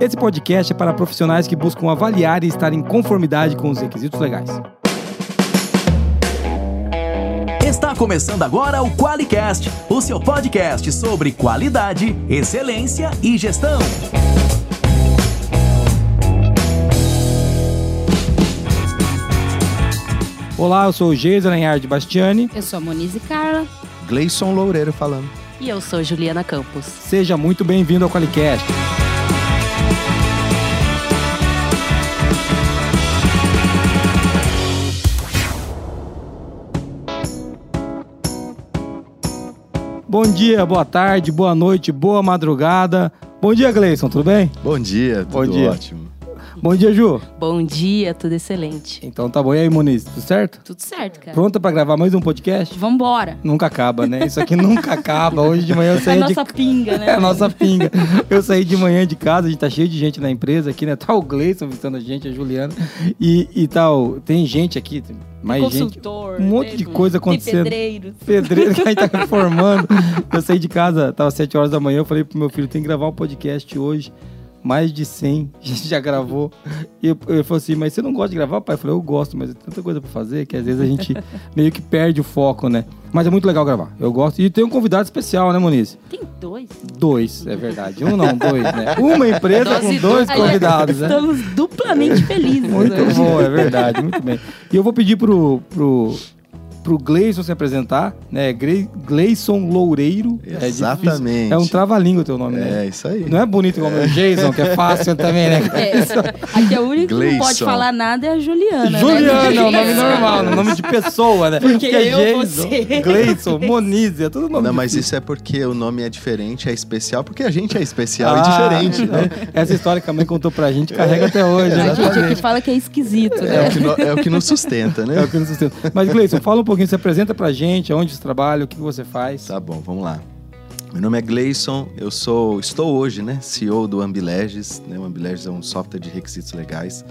Esse podcast é para profissionais que buscam avaliar e estar em conformidade com os requisitos legais. Está começando agora o QualiCast, o seu podcast sobre qualidade, excelência e gestão. Olá, eu sou o Geisa Lenhard Bastiani. Eu sou a Monize Carla. Gleison Loureiro falando. E eu sou Juliana Campos. Seja muito bem-vindo ao Qualicast. Bom dia, boa tarde, boa noite, boa madrugada. Bom dia, Gleison, tudo bem? Bom dia, Bom tudo dia. ótimo. Bom dia, Ju. Bom dia, tudo excelente. Então tá bom. E aí, Moniz, tudo certo? Tudo certo, cara. Pronta pra gravar mais um podcast? Vambora. Nunca acaba, né? Isso aqui nunca acaba. Hoje de manhã eu É a saí de nossa pinga, né? É a nossa pinga. Eu saí de manhã de casa, a gente tá cheio de gente na empresa aqui, né? Tá o Gleison visitando a gente, a Juliana. E, e tal, tem gente aqui, mais gente. Consultor. Um monte de tem- coisa acontecendo. pedreiro. Pedreiro que a gente tá reformando. Eu saí de casa, tava 7 horas da manhã, eu falei pro meu filho, tem que gravar um podcast hoje. Mais de 100, a gente já gravou. E eu, ele falou assim, mas você não gosta de gravar, pai? Eu falei, eu gosto, mas é tanta coisa pra fazer que às vezes a gente meio que perde o foco, né? Mas é muito legal gravar, eu gosto. E tem um convidado especial, né, Moniz? Tem dois. Dois, é verdade. Um não, dois, né? Uma empresa com dois convidados, né? Estamos duplamente felizes. Muito bom, é verdade, muito bem. E eu vou pedir pro, pro, pro Gleison se apresentar, né? Gle- Gleison Loureiro. É. Exatamente. É um trava-língua o teu nome, né? É, isso aí. Não é bonito igual o meu Jason, que é fácil também, né? É, aqui a única que não pode Gleison. falar nada é a Juliana. Juliana, né? é o nome normal, né? nome de pessoa, né? Porque é eu, Jason, você. Gleison, Moniz, é tudo nome Não, mas difícil. isso é porque o nome é diferente, é especial, porque a gente é especial Ah, e diferente, então, né? Essa história que a mãe contou pra gente carrega até hoje, né? A gente aqui fala que é esquisito, É né? o, que no- é o que nos sustenta, É o né? que nos sustenta. Mas, Gleison, fala um pouquinho, se apresenta pra gente, onde você trabalha, o que você faz. Tá bom, vamos lá. Meu nome é Gleison, eu sou, estou hoje, né, CEO do Ambileges, né? O Ambileges é um software de requisitos legais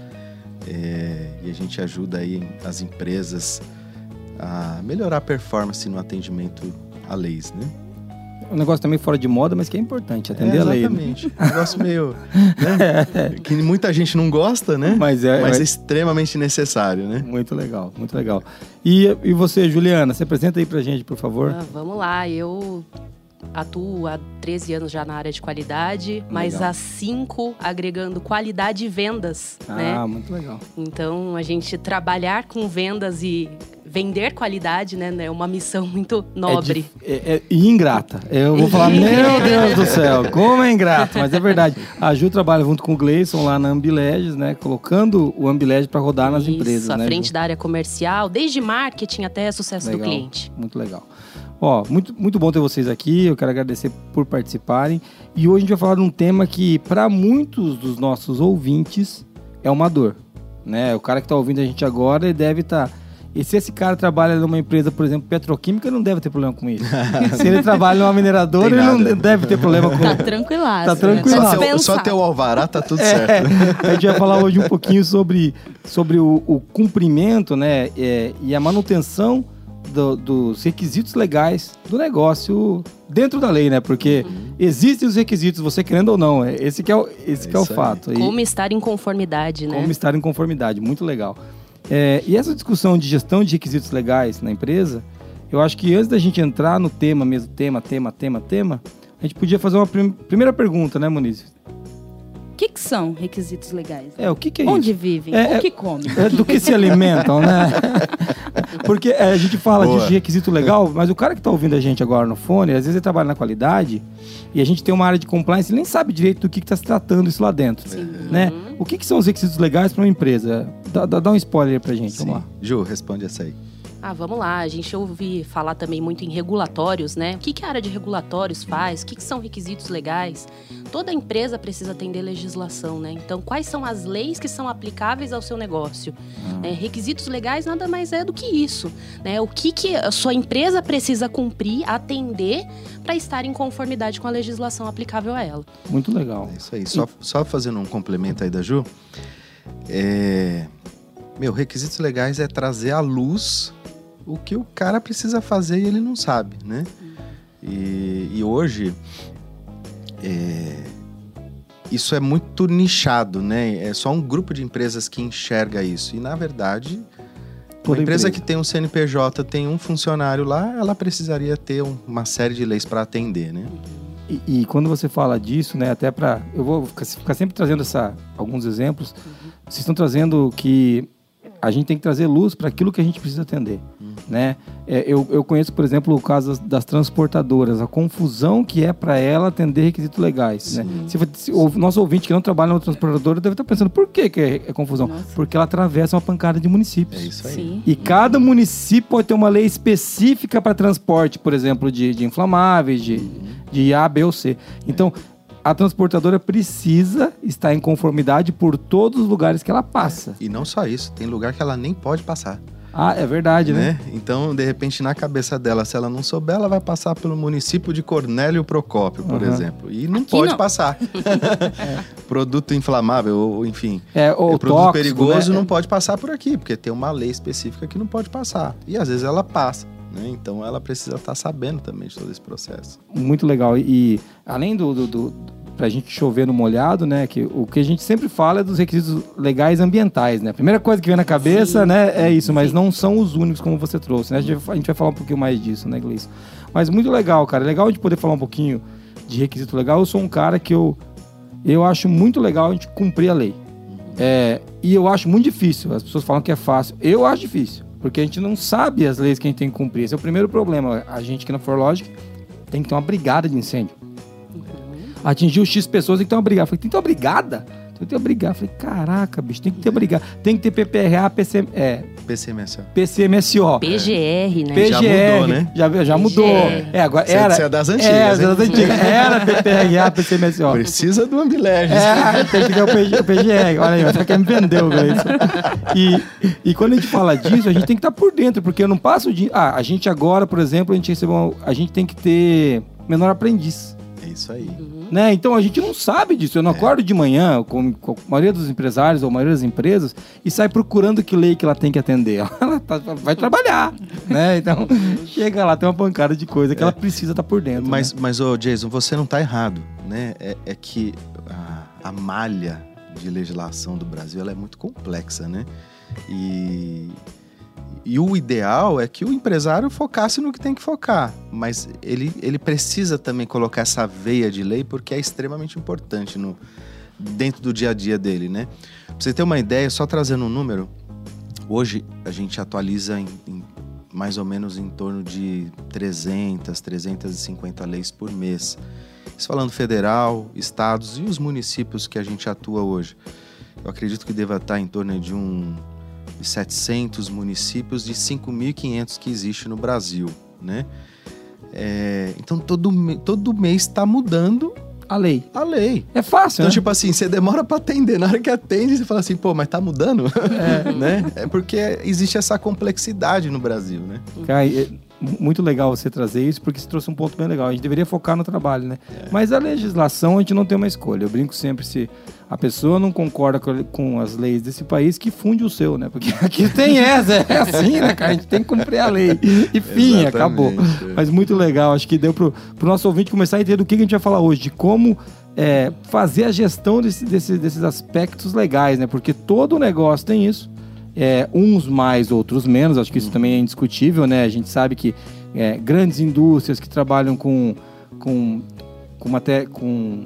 é, e a gente ajuda aí as empresas a melhorar a performance no atendimento a leis, né? Um negócio também fora de moda, mas que é importante atender é, a lei. né? Exatamente. Um negócio meio. né? Que muita gente não gosta, né? Mas é, Mas é é extremamente necessário, né? muito legal, muito legal. E, e você, Juliana, se apresenta aí pra gente, por favor. Ah, vamos lá, eu atuo há 13 anos já na área de qualidade, mas Legal. há 5 agregando qualidade e vendas, Ah, né? muito legal. Então, a gente trabalhar com vendas e vender qualidade, né, é uma missão muito nobre. É, dif- é- é- e ingrata. Eu vou falar, meu Deus do céu, como é ingrato, mas é verdade. A Ju trabalha junto com o Gleison lá na Ambileges, né? Colocando o Ambileges pra rodar nas Isso, empresas, à né? frente Ju? da área comercial, desde marketing até sucesso Legal. do cliente. Muito legal. Ó, muito, muito bom ter vocês aqui. Eu quero agradecer por participarem. E hoje a gente vai falar de um tema que, para muitos dos nossos ouvintes, é uma dor. Né? O cara que está ouvindo a gente agora, ele deve estar. E se esse cara trabalha numa empresa, por exemplo, petroquímica, ele não deve ter problema com isso. se ele trabalha numa mineradora, ele não deve ter problema com Tá tranquilaço. Tá né? tranquilo. Só Só ter o alvará tá tudo É, certo. a gente vai falar hoje um pouquinho sobre, sobre o, o cumprimento né, é, e a manutenção do- dos requisitos legais do negócio dentro da lei, né? Porque existem os requisitos, você querendo ou não. é- Esse que é o, esse É que é o aí. fato. E Como estar em conformidade, né? como estar em conformidade, muito legal. É, e essa discussão de gestão de requisitos legais na empresa, eu acho que antes da gente entrar no tema mesmo, tema, tema, tema, tema, a gente podia fazer uma prim- primeira pergunta, né, Moniz? O que, que são requisitos legais? É, o que, que é Onde isso? vivem? É, é- o que comem? É do que se alimentam, né? Porque é, a gente fala Boa. de requisito legal, mas o cara que tá ouvindo a gente agora no fone, às vezes ele trabalha na qualidade e a gente tem uma área de compliance e nem sabe direito do que, que tá se tratando isso lá dentro. Né? O que, que são os requisitos legais para uma empresa? Dá, dá- dá um spoiler aí pra gente, Sim. vamos lá. Ju, responde essa aí. Ah, vamos lá. A gente ouve falar também muito em regulatórios, né? O que, que a área de regulatórios faz? O que, que são requisitos legais? Toda empresa precisa atender legislação, né? Então, quais são as leis que são aplicáveis ao seu negócio? É, requisitos legais nada mais é do que isso, né? O que, que a sua empresa precisa cumprir, atender para estar em conformidade com a legislação aplicável a ela. Muito legal. É isso aí. Só, só fazendo um complemento aí da Ju. É... Meu, requisitos legais é trazer à luz o que o cara precisa fazer e ele não sabe, né? E, e hoje, é, isso é muito nichado, né? É só um grupo de empresas que enxerga isso. E, na verdade, Toda uma empresa, empresa. que tem um CNPJ, tem um funcionário lá, ela precisaria ter um- uma série de leis para atender, né? E, e quando você fala disso, né, até para eu vou ficar, ficar sempre trazendo essa, alguns exemplos. Vocês estão trazendo que a gente tem que trazer luz para aquilo que a gente precisa atender, né? É, eu, eu conheço, por exemplo, o caso das, das transportadoras, a confusão que é para ela atender requisitos legais, né? Se, se o nosso ouvinte que não trabalha na transportadora deve estar pensando por que, que é, é confusão? Nossa. Porque ela atravessa uma pancada de municípios. É isso aí. Sim. E cada município pode ter uma lei específica para transporte, por exemplo, de, de inflamáveis, de, de A, B ou C. Então, a transportadora precisa estar em conformidade por todos os lugares que ela passa. E não só isso, tem lugar que ela nem pode passar, Ah, é verdade, né? né? Então, de repente, na cabeça dela, se ela não souber, ela vai passar pelo município de Cornélio Procópio, por Aham. exemplo. E não Aqui pode não. passar. Produto inflamável, ou enfim, É, ou o produto tóxico, perigoso né? não pode passar por aqui, porque tem uma lei específica que não pode passar. E às vezes ela passa, né? Então ela precisa estar sabendo também de todo esse processo. Muito legal. E além do, do, do pra gente chover no molhado, né? Que o que a gente sempre fala é dos requisitos legais ambientais, né? A primeira coisa que vem na cabeça, Sim. né, é isso, mas Sim. não são os únicos como você trouxe, né? A gente, vai- a gente vai falar um pouquinho mais disso, né, Gleice? Mas muito legal, cara. É legal a gente poder falar um pouquinho de requisito legal. Eu sou um cara que eu eu acho muito legal a gente cumprir a lei. É, e eu acho muito difícil. As pessoas falam que é fácil. Eu acho difícil. Porque a gente não sabe as leis que a gente tem que cumprir. Esse é o primeiro problema. A gente aqui na ForLogic tem que ter uma brigada de incêndio. Atingiu X pessoas, tem que ter uma brigada. Eu falei, tem que ter uma brigada? Tem que ter uma brigada. Falei, caraca, bicho, tem que ter brigada. Tem que ter PPRA, PC, é, PCMSO. PCMSO. PGR, né? PGR, Já mudou, né? Já, já mudou. É, agora Você é- era. você é das É, antigas, hein? das antigas. Era PPRA, PCMSO. Precisa do Ambileges. É, tem que ter o PG, o PGR. Olha aí, você quer me vender, Gleison. E, e quando a gente fala disso, a gente tem que estar por dentro, porque eu não passo de. Ah, a gente agora, por exemplo, a gente recebeu. uma- a gente tem que ter menor aprendiz. É isso aí. Né? Então a gente não sabe disso. Eu não acordo de manhã, com, com a maioria dos empresários ou a maioria das empresas, e sai procurando que lei que ela tem que atender. Ela tá- vai trabalhar. né? Então chega lá, tem uma pancada de coisa que ela precisa estar por dentro. Mas, né? mas ô, Jason, você não está errado, né? É, é que a, a malha de legislação do Brasil ela é muito complexa, né? E, e o ideal é que o empresário focasse no que tem que focar, mas ele, ele precisa também colocar essa veia de lei porque é extremamente importante no, dentro do dia a dia dele, né? Pra você ter uma ideia, só trazendo um número, hoje a gente atualiza em, em mais ou menos em torno de 300, 350 leis por mês. Isso falando federal, estados e os municípios que a gente atua hoje. Eu acredito que deva estar em torno de um de 700 municípios de 5.500 que existe no Brasil, né? É, então todo, todo mês está mudando A lei. a lei. É fácil, Então, né? tipo assim, você demora pra atender. Na hora que atende, você fala assim, pô, mas tá mudando? É, né? É porque existe essa complexidade no Brasil, né? Cara, é muito legal você trazer isso, porque você trouxe um ponto bem legal. A gente deveria focar no trabalho, né? Mas a legislação a gente não tem uma escolha. Eu brinco sempre se a pessoa não concorda com, as leis desse país, que funde o seu, né? Porque aqui tem essa, é assim, né, cara? A gente tem que cumprir a lei. E fim, Exatamente, acabou. Mas muito legal. Acho que deu pro, pro nosso ouvinte começar a entender do que a gente vai falar hoje, de como é, fazer a gestão desse- desse- desses aspectos legais, né? Porque todo negócio tem isso. É, uns mais, outros menos. Acho que isso também é indiscutível, né? A gente sabe que é, grandes indústrias que trabalham com, com, com, maté com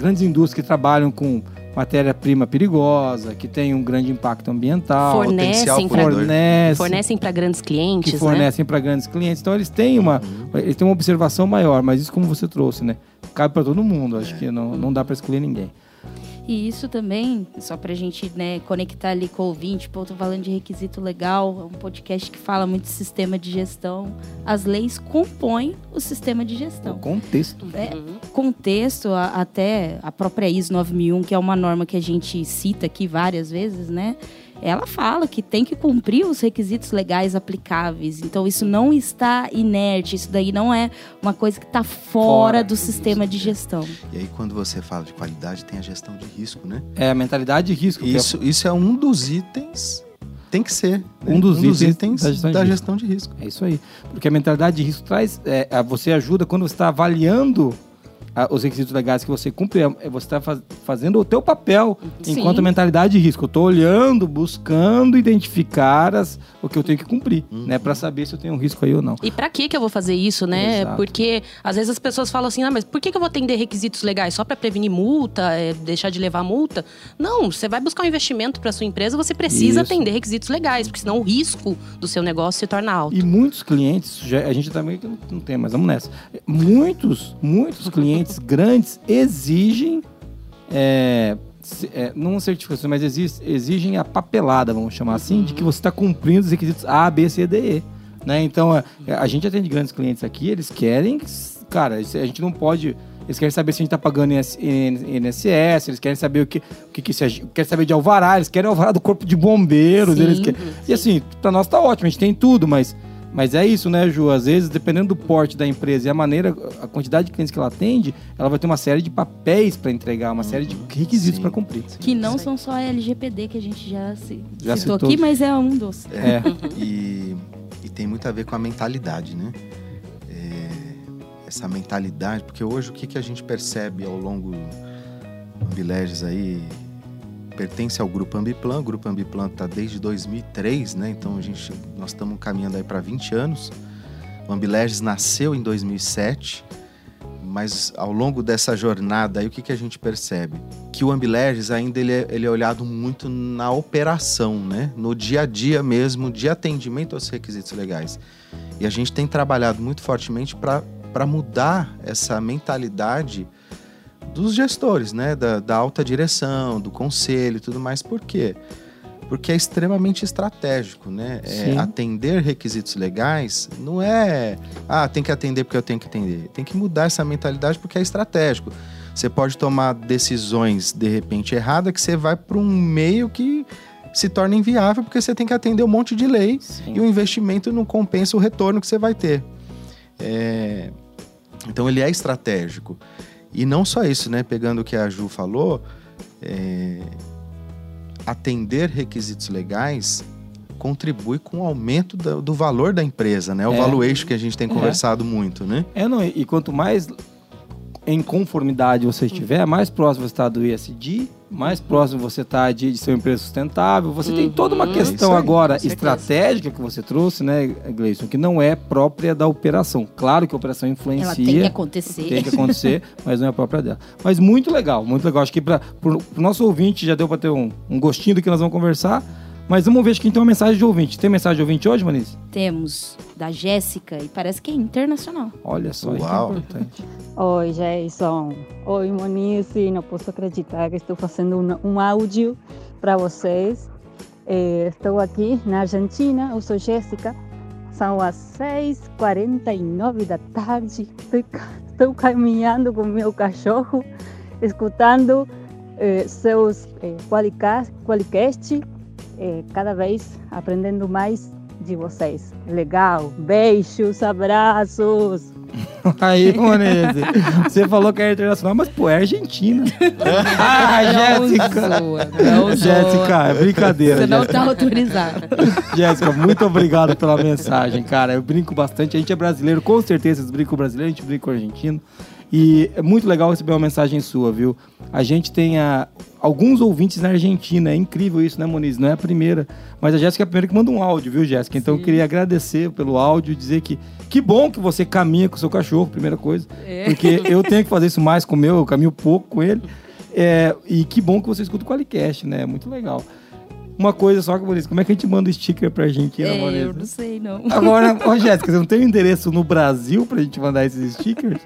grandes indústrias que trabalham com matéria-prima perigosa, que tem um grande impacto ambiental, Fornecem potencial para fornecem, fornecem para grandes clientes, que né? fornecem para grandes clientes. Então eles têm uma, eles têm uma observação maior, mas isso como você trouxe, né? Cabe para todo mundo. Acho que não, não dá para escolher ninguém. E isso também, só pra gente né, conectar ali com o ouvinte, pô, tô falando de requisito legal, é um podcast que fala muito de sistema de gestão. As leis compõem o sistema de O gestão. contexto. É, contexto, a- até a própria ISO 9001, que é uma norma que a gente cita aqui várias vezes, né? Ela fala que tem que cumprir os requisitos legais aplicáveis. Então, isso não está inerte, isso daí não é uma coisa que está fora, Fora, do sistema de gestão. E aí, quando você fala de qualidade, tem a gestão de risco, né? É a mentalidade de risco. é- Isso, isso é um dos itens. Tem que ser. né? Um dos itens da gestão de da risco. gestão de risco. É isso aí. Porque a mentalidade de risco traz. é, você ajuda quando você está avaliando os requisitos legais que você cumpre, é- é você está fazendo o teu papel Sim. enquanto mentalidade de risco. Eu estou olhando, buscando identificar as, o que eu tenho que cumprir, né? Para saber se eu tenho um risco aí ou não. E pra que que eu vou fazer isso, né? Exato. Porque às vezes as pessoas falam assim, ah, mas por que que eu vou atender requisitos legais? Só pra prevenir multa, é, deixar de levar multa? Não, você vai buscar um investimento pra sua empresa, você precisa Isso. atender requisitos legais, porque senão o risco do seu negócio se torna alto. E muitos clientes, já- a gente também não, não tem, mas vamos nessa. Muitos, muitos clientes grandes exigem, é, é, não certificação, mas exigem a papelada, vamos chamar assim, de que você está cumprindo os requisitos A, B, C, D, E. Né? Então, a, a gente atende grandes clientes aqui, eles querem, cara, a gente não pode. Eles querem saber se a gente está pagando INS- INSS, eles querem saber o que, o que, que se gente- querem saber de alvará, eles querem alvará do corpo de bombeiros, Sim, eles querem, e assim, pra nós tá ótimo, a gente tem tudo, mas, mas é isso, né, Ju? Às vezes, dependendo do porte da empresa e a maneira, a quantidade de clientes que ela atende, ela vai ter uma série de papéis para entregar, uma série de requisitos Sim. para cumprir. Que não são só a LGPD que a gente já, se, Já citou citou. aqui, mas é um dos. É, E, e tem muito a ver com a mentalidade, né? É, essa mentalidade, porque hoje o que, que a gente percebe ao longo do Ambileges aí pertence ao grupo Ambiplan. O grupo Ambiplan está desde 2003, né? Então a gente, nós estamos caminhando aí para 20 anos. O Ambileges nasceu em 2007, mas ao longo dessa jornada aí o que, que a gente percebe? Que o Ambileges ainda ele é, ele é olhado muito na operação, né? No dia a dia mesmo, de atendimento aos requisitos legais. E a gente tem trabalhado muito fortemente para mudar essa mentalidade dos gestores, né? Da, da alta direção, do conselho e tudo mais. Por quê? Porque é extremamente estratégico, né? É, atender requisitos legais não é, ah, tem que atender porque eu tenho que atender. Tem que mudar essa mentalidade porque é estratégico. Você pode tomar decisões de repente erradas que você vai para um meio que se torna inviável porque você tem que atender um monte de lei sim. e o investimento não compensa o retorno que você vai ter. É, Então ele é estratégico. E não só isso, né? Pegando o que a Ju falou, é, atender requisitos legais contribui com o aumento da- do, valor da empresa, né? O É. valuation que a gente tem conversado muito, né? É, não, e quanto mais em conformidade você estiver, mais próximo você está do ESG, mais próximo você está de, de ser uma empresa sustentável. Você tem toda uma Uhum. questão Isso aí, agora estratégica que você trouxe, né, Gleison, que não é própria da operação. Claro que a operação influencia. Ela tem que acontecer. Tem que acontecer, mas não é a própria dela. Mas muito legal, muito legal. Acho que para o nosso ouvinte já deu para ter um, um gostinho do que nós vamos conversar. Mas vamos ver, acho que tem uma mensagem de ouvinte. Tem mensagem de ouvinte hoje, Manice? Temos da Jéssica, e parece que é internacional. Olha só, isso que é Uau. importante. Oi, Jason. Oi, Monize. Não posso acreditar que estou fazendo um, um áudio para vocês. Eh, estou aqui na Argentina. Eu sou Jéssica. São as 6h49 da tarde. Estou, ca- estou caminhando com meu cachorro, escutando eh, seus eh, Qualicast, Eh, cada vez aprendendo mais de vocês. Legal. Beijos, abraços. Aí, Monese, você falou que é internacional, mas pô, é Argentina. ah, Jéssica! Jéssica, é brincadeira. Você não Jéssica. tá autorizado. Jéssica, muito obrigado pela mensagem, cara. Eu brinco bastante. A gente é brasileiro, com certeza vocês brincam com o brasileiro, a gente brinca com o argentino. E é muito legal receber uma mensagem sua, viu? A gente tem ah, alguns ouvintes na Argentina. É incrível isso, né, Moniz? Não é a primeira. Mas a Jéssica é a primeira que manda um áudio, viu, Jéssica? Então eu queria agradecer pelo áudio, dizer que que bom que você caminha com o seu cachorro, primeira coisa. Porque eu tenho que fazer isso mais com o meu, eu caminho pouco com ele. É, e que bom que você escuta o Qualicast, né? Muito legal. Uma coisa só que eu disse, como é que a gente manda o sticker pra Argentina, É, eu Vanessa? não sei, não. Agora, ô Jéssica, você não tem um endereço no Brasil pra gente mandar esses stickers?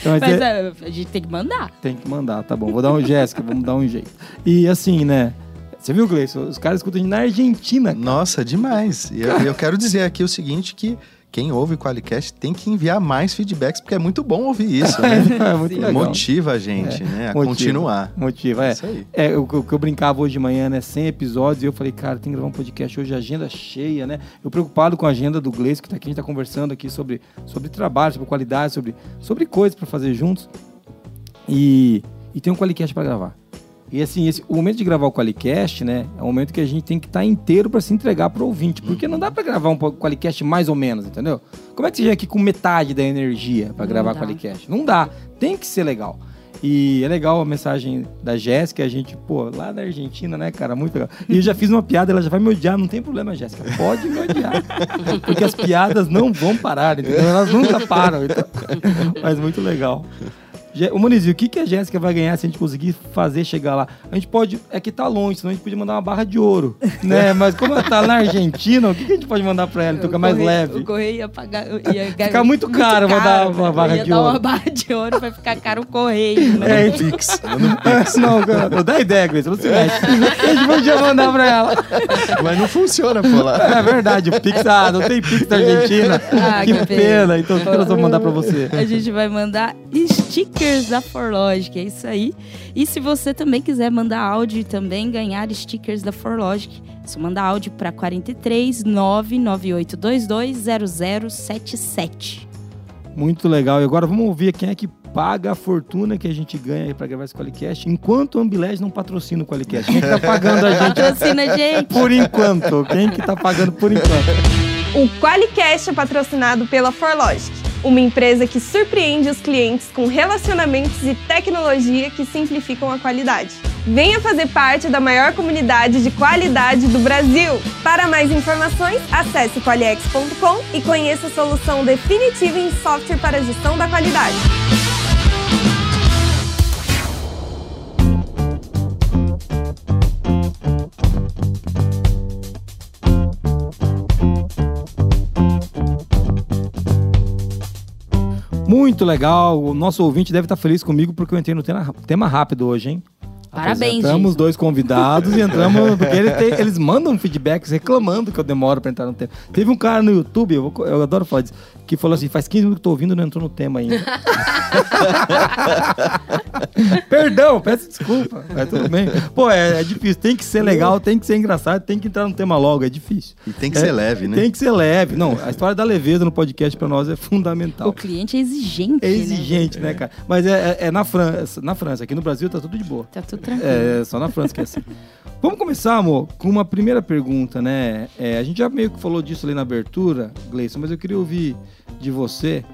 Então, mas Mas é- é, a gente tem que mandar. tem que mandar, tá bom. Vou dar um Jéssica, vamos dar um jeito. E assim, né? Você viu, Gleison? Os caras escutam na Argentina. cara. Nossa, demais. E eu, eu quero dizer aqui o seguinte, que quem ouve o Qualicast tem que enviar mais feedbacks, porque é muito bom ouvir isso, né? É muito legal. Motiva a gente, né? A Motiva. continuar. Motiva, é. Isso aí. É, o que eu, que eu brincava hoje de manhã, né? 100 episódios, e eu falei, cara, tem que gravar um podcast hoje, agenda cheia, né? Eu preocupado com a agenda do Gleice, que tá aqui, a gente tá conversando aqui sobre, sobre trabalho, sobre qualidade, sobre, sobre coisas para fazer juntos. E, e tem um Qualicast para gravar. E assim, esse, o momento de gravar o Qualicast, né, é o momento que a gente tem que estar inteiro para se entregar pro ouvinte. Porque não dá para gravar um Qualicast mais ou menos, entendeu? Como é que você chega aqui com metade da energia para gravar dá. Qualicast? Não dá. Tem que ser legal. E é legal a mensagem da Jéssica, a gente, pô, lá da Argentina, né, cara? Muito legal. E eu já fiz uma piada, ela já vai me odiar, não tem problema, Jéssica. Pode me odiar. Porque as piadas não vão parar, entendeu? Elas nunca param. Então... Mas muito legal. Ô, Moniz, e o que, que a Jéssica vai ganhar se a gente conseguir fazer chegar lá? A gente pode. É que tá longe, senão a gente podia mandar uma barra de ouro. né? Mas como ela tá na Argentina, o que, que a gente pode mandar pra ela? Então fica O mais leve. O correio ia pagar. Ia Fica muito caro mandar uma barra ia de dar ouro. uma barra de ouro, vai ficar caro o correio. né? É, então- Pix. Manda um Pix. não, cara, dá ideia, Gleice, não se mexe. A gente podia mandar pra ela. Mas não funciona, pô, lá. É verdade, o Pix, ah, não tem Pix da Argentina. Ah, que que pena. pena. Então o que nós vamos mandar pra você? A gente vai mandar stickers da Forlogic, é isso aí. E se você também quiser mandar áudio e também ganhar stickers da Forlogic, é só mandar áudio para 43 99822 0077. Muito legal. E agora vamos ouvir quem é que paga a fortuna que a gente ganha aí pra gravar esse Qualicast, enquanto o Ambilés não patrocina o Qualicast. Quem que tá pagando a gente Patrocina, gente! por enquanto? Quem que tá pagando por enquanto? O Qualicast é patrocinado pela Forlogic, uma empresa que surpreende os clientes com relacionamentos e tecnologia que simplificam a qualidade. Venha fazer parte da maior comunidade de qualidade do Brasil. Para mais informações, acesse qualiex.com e conheça a solução definitiva em software para gestão da qualidade. Muito legal. O nosso ouvinte deve estar feliz comigo porque eu entrei no tema, tema rápido hoje, hein? Parabéns, gente. dois convidados e entramos. Porque ele tem- eles mandam feedbacks reclamando que eu demoro pra entrar no tema. Teve um cara no YouTube, eu, vou- eu adoro falar disso, que falou assim: faz 15 minutos que tô ouvindo e não entrou no tema ainda. Perdão, peço desculpa. Mas tudo bem. Pô, é, é difícil. Tem que ser legal, tem que ser engraçado, tem que entrar no tema logo. É difícil. E tem que É, ser leve, né? Tem que ser leve. Não, a história da leveza no podcast pra nós é fundamental. O cliente é exigente, É exigente, né? né, cara? Mas é, é- é na França, na França. Aqui no Brasil tá tudo de boa. Tá tudo tranquilo. É, só na França que é assim. Vamos começar, amor, com uma primeira pergunta, né? É, a gente já meio que falou disso ali na abertura, Gleison, mas eu queria ouvir de você.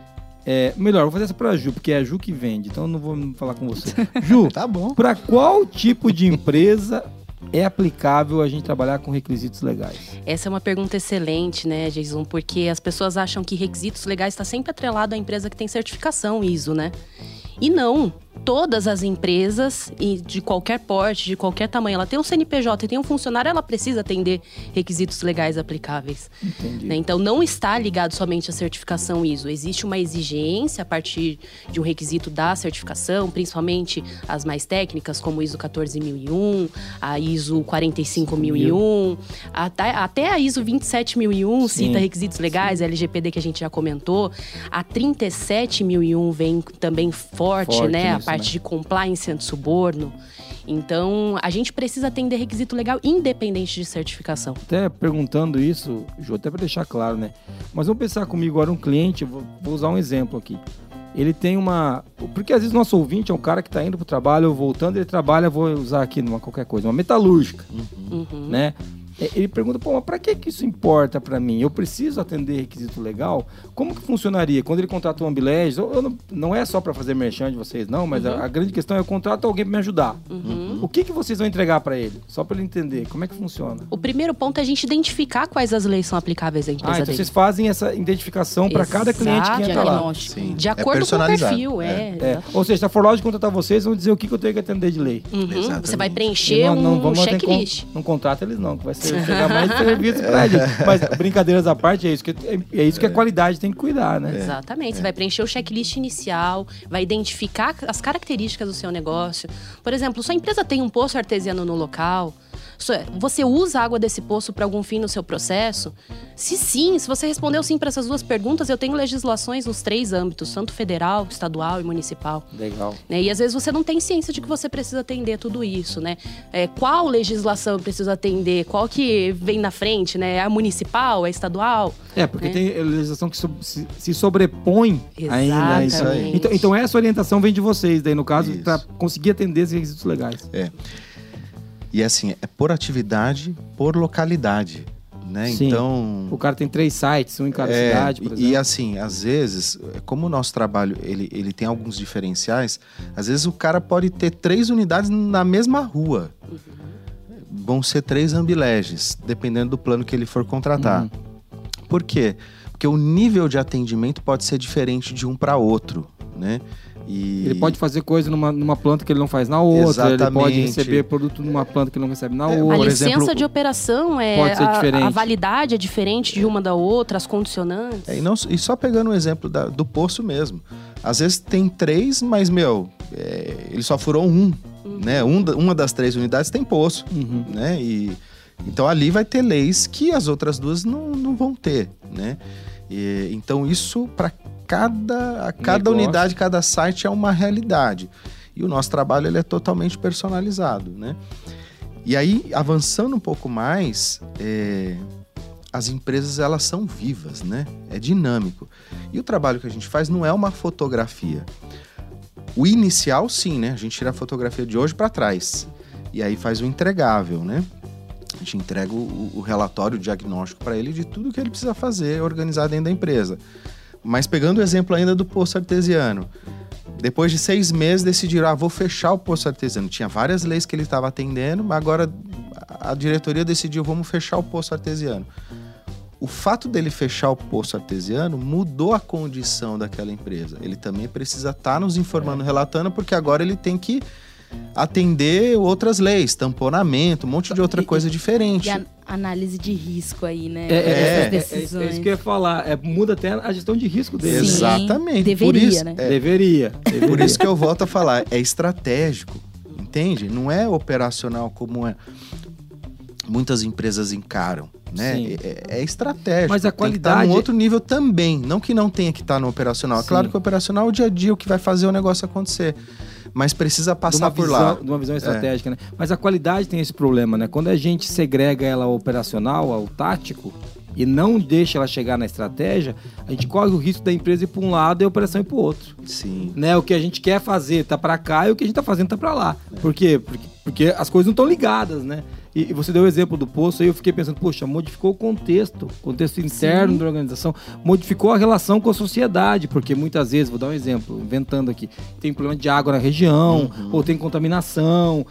É, melhor, vou fazer essa pra Ju, porque é a Ju que vende, então eu não vou falar com você. Ju, Tá bom. pra qual tipo de empresa é aplicável a gente trabalhar com requisitos legais? Essa é uma pergunta excelente, né, Jason? Porque as pessoas acham que requisitos legais está sempre atrelado à empresa que tem certificação ISO, né? E não. Todas as empresas, e de qualquer porte, de qualquer tamanho, ela tem um CNPJ e tem um funcionário, ela precisa atender requisitos legais aplicáveis. Né? Então, não está ligado somente à certificação ISO. Existe uma exigência a partir de um requisito da certificação, principalmente as mais técnicas, como ISO 14001, a ISO 45001, até, até a ISO 27001 Sim. cita requisitos legais, a LGPD que a gente já comentou. A 37001 vem também forte, Forte né? a nisso, parte né? de compliance anti-suborno. Então, a gente precisa atender requisito legal independente de certificação. Até perguntando isso, Ju, até para deixar claro, né? Mas vamos pensar comigo agora um cliente, vou, vou usar um exemplo aqui. Ele tem uma. Porque às vezes nosso ouvinte é um cara que está indo para o trabalho, voltando, ele trabalha, vou usar aqui numa qualquer coisa, uma metalúrgica, Uhum. né? É, Ele pergunta, pô, mas pra que, que isso importa pra mim? Eu preciso atender requisito legal? Como que funcionaria? Quando ele contrata um Ambilege, eu, eu não, não é só pra fazer merchan de vocês, não, mas a, a grande questão é eu contrato alguém pra me ajudar. Uhum. O que, que vocês vão entregar pra ele? Só pra ele entender. Como é que funciona? O primeiro ponto é a gente identificar quais as leis são aplicáveis à empresa Ah, então dele. vocês fazem essa identificação para cada cliente que entra lá. Sim. De É acordo com o perfil, é. É. Ou seja, se a Forlog contratar vocês, vão dizer o que, que eu tenho que atender de lei. Uhum. Você vai E preencher não, não um checklist. con- Não contrata eles não, que vai ser chegar mais serviço pra gente. Mas brincadeiras à parte, é isso que, é, é isso que a qualidade tem que cuidar, né? Exatamente. Você vai preencher o checklist inicial, vai identificar as características do seu negócio. Por exemplo, sua empresa tem um poço artesiano no local, é, Você usa a água desse poço para algum fim no seu processo? Se sim, se você respondeu sim para essas duas perguntas, eu tenho legislações nos três âmbitos, tanto federal, estadual e municipal. Legal. Né? E às vezes você não tem ciência de que você precisa atender tudo isso, né? É, qual legislação eu preciso atender? Qual que vem na frente, né? É a municipal, é a estadual? É, porque né? tem legislação que se, sobrepõe ainda. a isso. Exatamente. Então, então essa orientação vem de vocês, daí no caso, para conseguir atender esses requisitos legais. E assim, é por atividade, por localidade, né? Sim. Então, O cara tem três sites, um em cada É, cidade, por e- e exemplo. assim, às vezes, como o nosso trabalho ele, ele tem alguns diferenciais, às vezes o cara pode ter três unidades na mesma rua. Vão ser três ambileges, dependendo do plano que ele for contratar. Uhum. Por quê? Porque o nível de atendimento pode ser diferente de um para outro, né? E Ele pode fazer coisa numa, numa planta que ele não faz na outra, ele pode Exatamente. receber produto numa planta que ele não recebe na É, outra. A licença exemplo, de operação é pode ser a, diferente. a validade é diferente de uma da outra, as condicionantes. É, e, não- e só pegando o exemplo da- do poço mesmo. Às vezes tem três, mas, meu, é, ele só furou um. Né? Um uma das três unidades tem poço. Uhum. Né? E, então ali vai ter leis que as outras duas não, não vão ter. Né? E, então isso para cada, a cada Negócio. unidade, cada site é uma realidade. E o nosso trabalho ele é totalmente personalizado. Né? E aí, avançando um pouco mais, é, as empresas elas são vivas, né? É dinâmico. E o trabalho que a gente faz não é uma fotografia. O inicial, sim, né? A gente tira a fotografia de hoje para trás. E aí faz o entregável, né? A gente entrega o, o relatório o diagnóstico para ele de tudo que ele precisa fazer, organizar dentro da empresa. Mas pegando o exemplo ainda do poço artesiano, depois de seis meses decidiram, ah, vou fechar o poço artesiano. Tinha várias leis que ele estava atendendo, mas agora a diretoria decidiu, vamos fechar o poço artesiano. O fato dele fechar o poço artesiano mudou a condição daquela empresa. Ele também precisa estar nos informando, relatando, porque agora ele tem que atender outras leis, tamponamento, um monte de outra E- coisa diferente. E a análise de risco aí, né? É, é, é, é, é decisões. isso que eu ia falar. É, muda até a gestão de risco dele. Sim, Exatamente. deveria, Por isso, né? é, Deveria. deveria. Por isso que eu volto a falar, é estratégico, entende? Não é operacional como é. muitas empresas encaram, né? Sim. É, é estratégico. Mas a Tem que qualidade- num outro nível também, não que não tenha que estar no operacional. É Sim. claro que o operacional é o dia a dia o que vai fazer o negócio acontecer, mas precisa passar por visão, lá. De uma visão estratégica, né? Mas a qualidade tem esse problema, né? Quando a gente segrega ela ao operacional, ao tático, e não deixa ela chegar na estratégia, a gente corre o risco da empresa ir para um lado e a operação ir para o outro. Sim. Né? O que a gente quer fazer tá para cá e o que a gente tá fazendo tá para lá. Por quê? Porque, porque as coisas não estão ligadas, né? E, e você deu o exemplo do poço, aí eu fiquei pensando, poxa, modificou o contexto, contexto interno da organização, modificou a relação com a sociedade, porque muitas vezes, vou dar um exemplo, inventando aqui, tem problema de água na região, ou tem contaminação,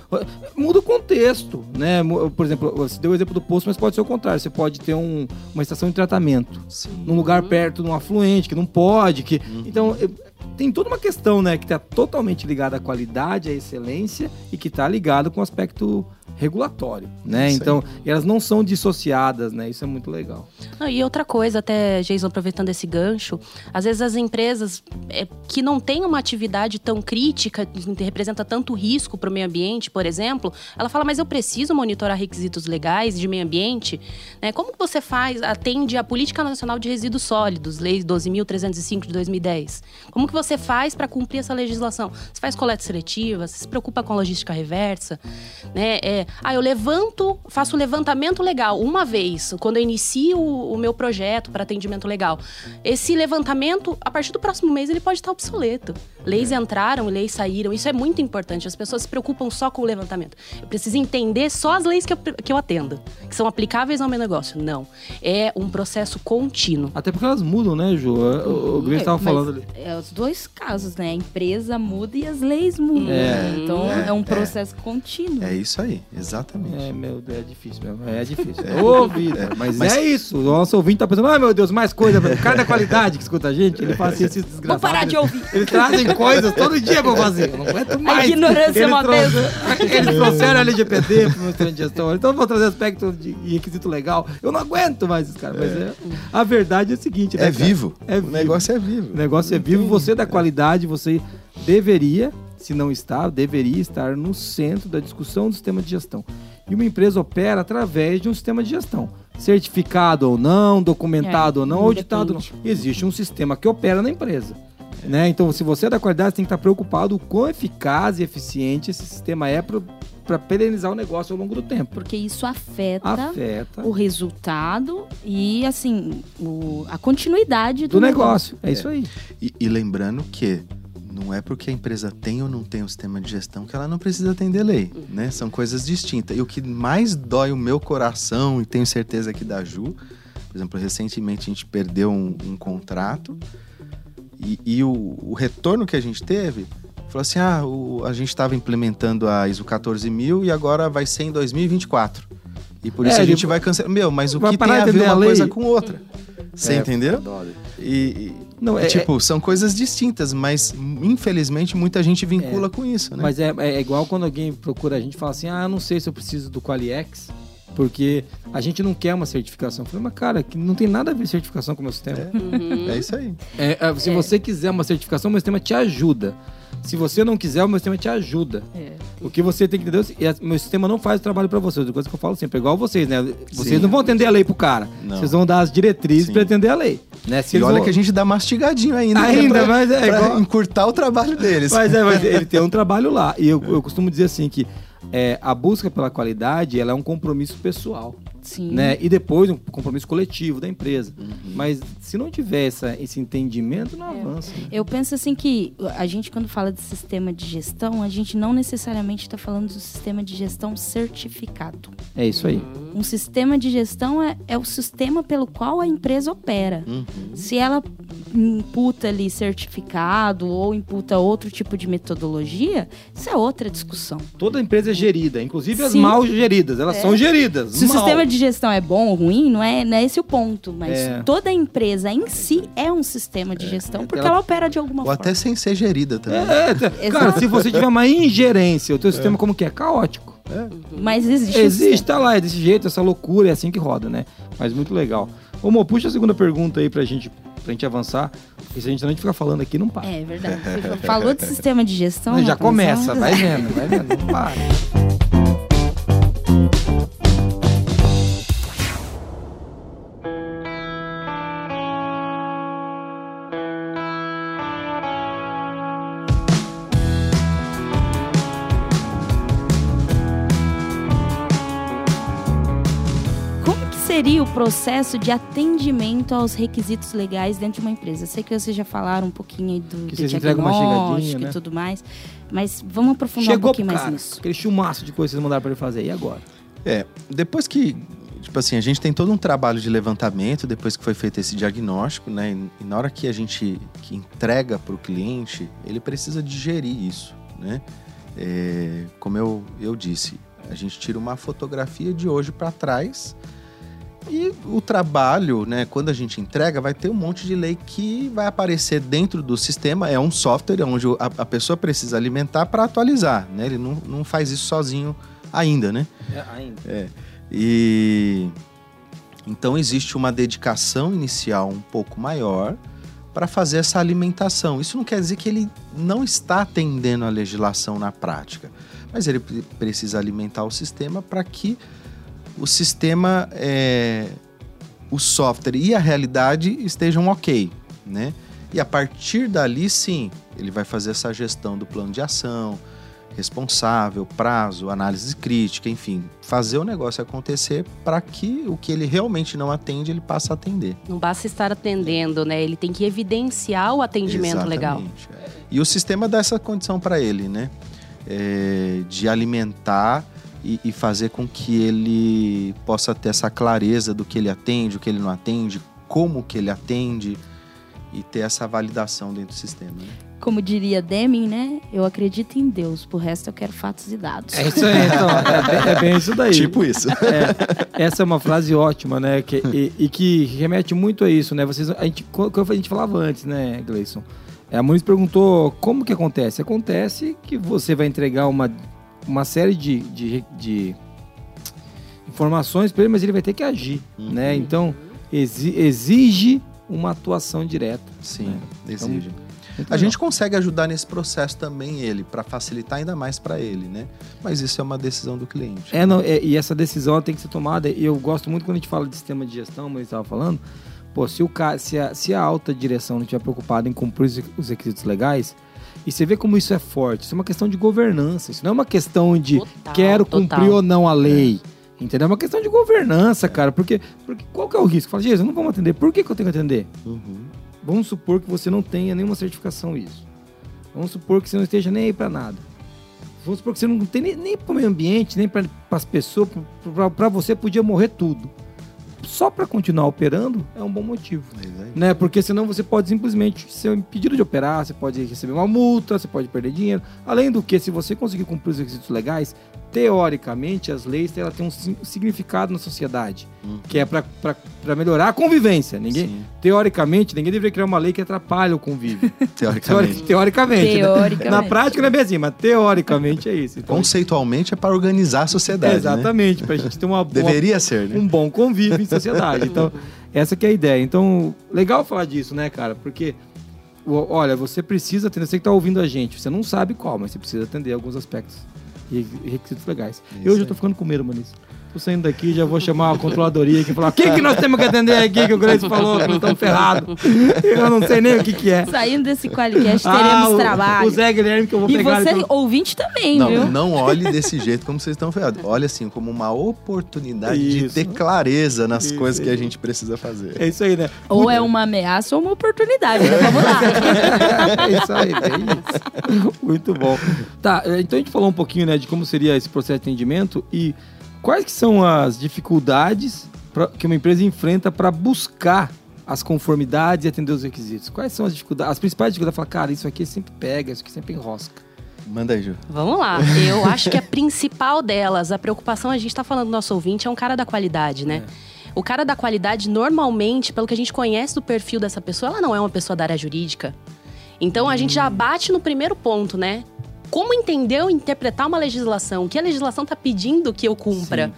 muda o contexto, né? Por exemplo, você deu o exemplo do poço, mas pode ser o contrário, você pode ter um- uma estação de tratamento Sim. num lugar perto de um afluente, que não pode, que... Então, eu- tem toda uma questão, né, que está totalmente ligada à qualidade, à excelência e que está ligada com o aspecto regulatório, né? Aí. Então, elas não são dissociadas, né? Isso é muito legal. Não, e outra coisa, até, Jason, aproveitando esse gancho, às vezes as empresas é, que não têm uma atividade tão crítica, que representa tanto risco para o meio ambiente, por exemplo, ela fala, mas eu preciso monitorar requisitos legais de meio ambiente. Né? Como que você faz, atende a Política Nacional de Resíduos Sólidos, Lei 12.305 de 2010? Como que você faz para cumprir essa legislação? Você faz coleta seletiva? Você se preocupa com a logística reversa? Né? É, ah, eu levanto, faço um levantamento legal uma vez, quando eu inicio o, o meu projeto para atendimento legal. Esse levantamento, a partir do próximo mês, ele pode estar obsoleto. Leis entraram e leis saíram. Isso é muito importante. As pessoas se preocupam só com o levantamento. Eu preciso entender só as leis que eu, que eu atendo, que são aplicáveis ao meu negócio. Não. É um processo contínuo. Até porque elas mudam, né, Ju? O, o Gris estava Mas falando ali. É os dois casos, né? A empresa muda e as leis mudam. É. Então É, é, um é. processo contínuo. É isso aí, exatamente. É, meu Deus, é difícil mesmo. É difícil. Ô, vida. Mas, Mas- é isso. O nosso ouvinte tá pensando, ai meu Deus, mais coisa. O cara da qualidade que escuta a gente, ele faz assim, esses desgraçados. Vou parar de ouvir. Eles trazem coisas todo dia pra fazer. Eu não aguento mais. ignorância é uma trouxeram- Eles trouxeram LGPD pro meu treino de gestão. Então eu vou trazer aspecto de e requisito legal. Eu não aguento mais esses caras. Mas é, a verdade é o seguinte, né, É cara? vivo. É o vivo. negócio é vivo. O negócio é vivo, você da qualidade, você deveria, se não está, deveria estar no centro da discussão do sistema de gestão. E uma empresa opera através de um sistema de gestão. Certificado ou não, documentado É, ou não, auditado ou não. Existe um sistema que opera na empresa. Né? Então, se você é da qualidade, você tem que estar preocupado com quão eficaz e eficiente esse sistema é para perenizar o negócio ao longo do tempo. Porque isso afeta, Afeta o resultado e, assim, o- a continuidade do, do negócio. É isso aí. E, e lembrando que não é porque a empresa tem ou não tem um sistema de gestão que ela não precisa atender lei, né? São coisas distintas. E o que mais dói o meu coração, e tenho certeza que da Ju, por exemplo, recentemente a gente perdeu um, um contrato e, e o, o retorno que a gente teve falou assim: ah, o- a gente estava implementando a ISO 14000 e agora vai ser em 2024. E por isso É, a gente vai cancelar. Meu, mas o que tem a ver uma lei? coisa com outra? Você É, entendeu? adoro. E, e- Não, é- tipo, são coisas distintas, mas infelizmente muita gente vincula com isso, né? Mas é, é igual quando alguém procura a gente e fala assim: ah, eu não sei se eu preciso do Qualiex, porque a gente não quer uma certificação. Eu falei, mas cara, que não tem nada a ver certificação com o meu sistema. É isso aí. É, é, se você quiser uma certificação, o meu sistema te ajuda. Se você não quiser, o meu sistema te ajuda. É. O que você tem que entender é que meu sistema não faz o trabalho pra você. Outra coisa que eu falo sempre, é igual vocês, né? Vocês Sim. não vão atender a lei pro cara. Não. Vocês vão dar as diretrizes pra atender a lei. Né? Se E olha vão- que a gente dá mastigadinho ainda. né, Ainda, pra, mas é pra igual- encurtar o trabalho deles. Mas é, mas ele tem um trabalho lá. E eu, eu costumo dizer assim que é, a busca pela qualidade ela é um compromisso pessoal. Sim. Né? E depois um compromisso coletivo da empresa. Uhum. Mas se não tiver essa, esse entendimento, não avança. né? Eu penso assim que a gente, quando fala de sistema de gestão, a gente não necessariamente está falando do sistema de gestão certificado. É isso aí. Um sistema de gestão é, é o sistema pelo qual a empresa opera. Uhum. Se ela imputa ali certificado ou imputa outro tipo de metodologia, isso é outra discussão. Toda empresa é gerida, inclusive as Sim. mal geridas. Elas É. são geridas. Se o mal. sistema de gestão é bom ou ruim, não é, não é esse o ponto. Mas É. toda empresa em si é um sistema de gestão, porque Ela- ela opera de alguma Ou forma. até sem ser gerida também. É, é, cara, se você tiver uma ingerência, o teu sistema como que é? Caótico. Mas existe. Existe, tá lá, é desse jeito, essa loucura, é assim que roda, né? Mas muito legal. Ô, Mo, puxa a segunda pergunta aí pra gente, pra gente avançar. Porque se a gente não ficar falando aqui, não para. É verdade. Você falou de sistema de gestão. já rapaz, começa, vai vendo, vai vendo, não para. seria o processo de atendimento aos requisitos legais dentro de uma empresa? Eu sei que vocês já falaram um pouquinho do, Que do diagnóstico chegadinha, e né? tudo mais, mas vamos aprofundar um Chegou pro pouquinho mais cara, nisso. aquele chumaço de coisa que vocês mandaram pra ele fazer, e agora? É, depois que, tipo assim, a gente tem todo um trabalho de levantamento depois que foi feito esse diagnóstico, né? E, e na hora que a gente que entrega para o cliente, ele precisa digerir isso, né? É, como eu, eu disse, a gente tira uma fotografia de hoje para trás e o trabalho, né? Quando a gente entrega, vai ter um monte de lei que vai aparecer dentro do sistema. É um software onde a, a pessoa precisa alimentar para atualizar, né? Ele não, não faz isso sozinho ainda, né? É, ainda. E então existe uma dedicação inicial um pouco maior para fazer essa alimentação. Isso não quer dizer que ele não está atendendo a legislação na prática, mas ele pre- precisa alimentar o sistema para que o sistema, é, o software e a realidade estejam ok, né? E a partir dali, sim, ele vai fazer essa gestão do plano de ação, responsável, prazo, análise crítica, enfim, fazer o negócio acontecer para que o que ele realmente não atende, ele passe a atender. Não basta estar atendendo, né? Ele tem que evidenciar o atendimento legal. Exatamente. E o sistema dá essa condição para ele, né? É, de alimentar e, e fazer com que ele possa ter essa clareza do que ele atende, o que ele não atende, como que ele atende e ter essa validação dentro do sistema. Né? Como diria Deming, né? Eu acredito em Deus, por resto eu quero fatos e dados. É isso aí, então. É bem, é bem isso daí. Tipo isso. É, essa é uma frase ótima, né? Que, e, e que remete muito a isso, né? Vocês, a gente, como a gente falava antes, né, Gleison? É, a Muniz perguntou como que acontece. Acontece que você vai entregar uma, uma série de, de, de informações para ele, mas ele vai ter que agir, Uhum. né? Então, exi- exige uma atuação direta. Sim, né? exige. Muito A gente consegue ajudar nesse processo também ele, para facilitar ainda mais para ele, né? Mas isso é uma decisão do cliente. É, não, é, e essa decisão tem que ser tomada. E eu gosto muito quando a gente fala de sistema de gestão, mas estava falando. Pô, se, o se, a, se a alta direção não estiver preocupada em cumprir os- os requisitos legais, e você vê como isso é forte, isso é uma questão de governança, isso não é uma questão de Total, quero total. cumprir ou não a lei. Entendeu? É uma questão de governança, cara. Porque, porque qual que é o risco? Fala, Jesus, não vamos atender. Por que, que eu tenho que atender? Uhum. Vamos supor que você não tenha nenhuma certificação isso. Vamos supor que você não esteja nem aí para nada. Vamos supor que você não tem nem, nem para o meio ambiente, nem para as pessoas. Para você podia morrer tudo. Só para continuar operando é um bom motivo. É. Né? Porque senão você pode simplesmente ser impedido de operar, você pode receber uma multa, você pode perder dinheiro. Além do que, se você conseguir cumprir os requisitos legais, teoricamente as leis elas têm um si- significado na sociedade, Uhum. que é para melhorar a convivência. Ninguém, Sim, teoricamente, ninguém deveria criar uma lei que atrapalhe o convívio. teoricamente. Teori- teoricamente. né? Teoricamente. Na prática não é bem assim, mas teoricamente é isso. Então, Conceitualmente é para organizar a sociedade, né? exatamente, para a gente ter uma boa Deveria ser, né? um bom convívio em sociedade. Então, essa que é a ideia. Então, legal falar disso, né, cara? Porque, olha, você precisa atender, você que tá ouvindo a gente, você não sabe qual, mas você precisa atender alguns aspectos e e requisitos legais. Isso eu já aí. tô ficando com medo, mano. Tô saindo daqui, já vou chamar a controladoria aqui e falar: o que, que nós temos que atender aqui? Que o Gleice falou que nós estamos ferrados. Eu não sei nem o que, que é. Saindo desse Qualicast, teremos Ah, o- trabalho. O Zé Guilherme que eu vou e pegar. você, ele pelo- ouvinte também, viu? Não, não olhe desse jeito como vocês estão ferrados. Olhe assim, como uma oportunidade de Isso. ter clareza nas Isso, coisas que a isso. gente precisa fazer. É isso aí, né? Ou é uma ameaça ou uma oportunidade, né? Vamos lá. É isso aí, é isso. Muito bom. Tá, então a gente falou um pouquinho, né, de como seria esse processo de atendimento e quais que são as dificuldades pra- que uma empresa enfrenta para buscar as conformidades e atender os requisitos. Quais são as dificuldades? As principais dificuldades, falar, cara, isso aqui sempre pega, isso aqui sempre enrosca. Manda aí, Ju. Vamos lá. Eu acho que a principal delas, a preocupação, a gente está falando do nosso ouvinte, é um cara da qualidade, né? O cara da qualidade, normalmente, pelo que a gente conhece do perfil dessa pessoa, ela não é uma pessoa da área jurídica. Então a gente já bate no primeiro ponto, né? Como entender ou interpretar uma legislação? O que a legislação está pedindo que eu cumpra?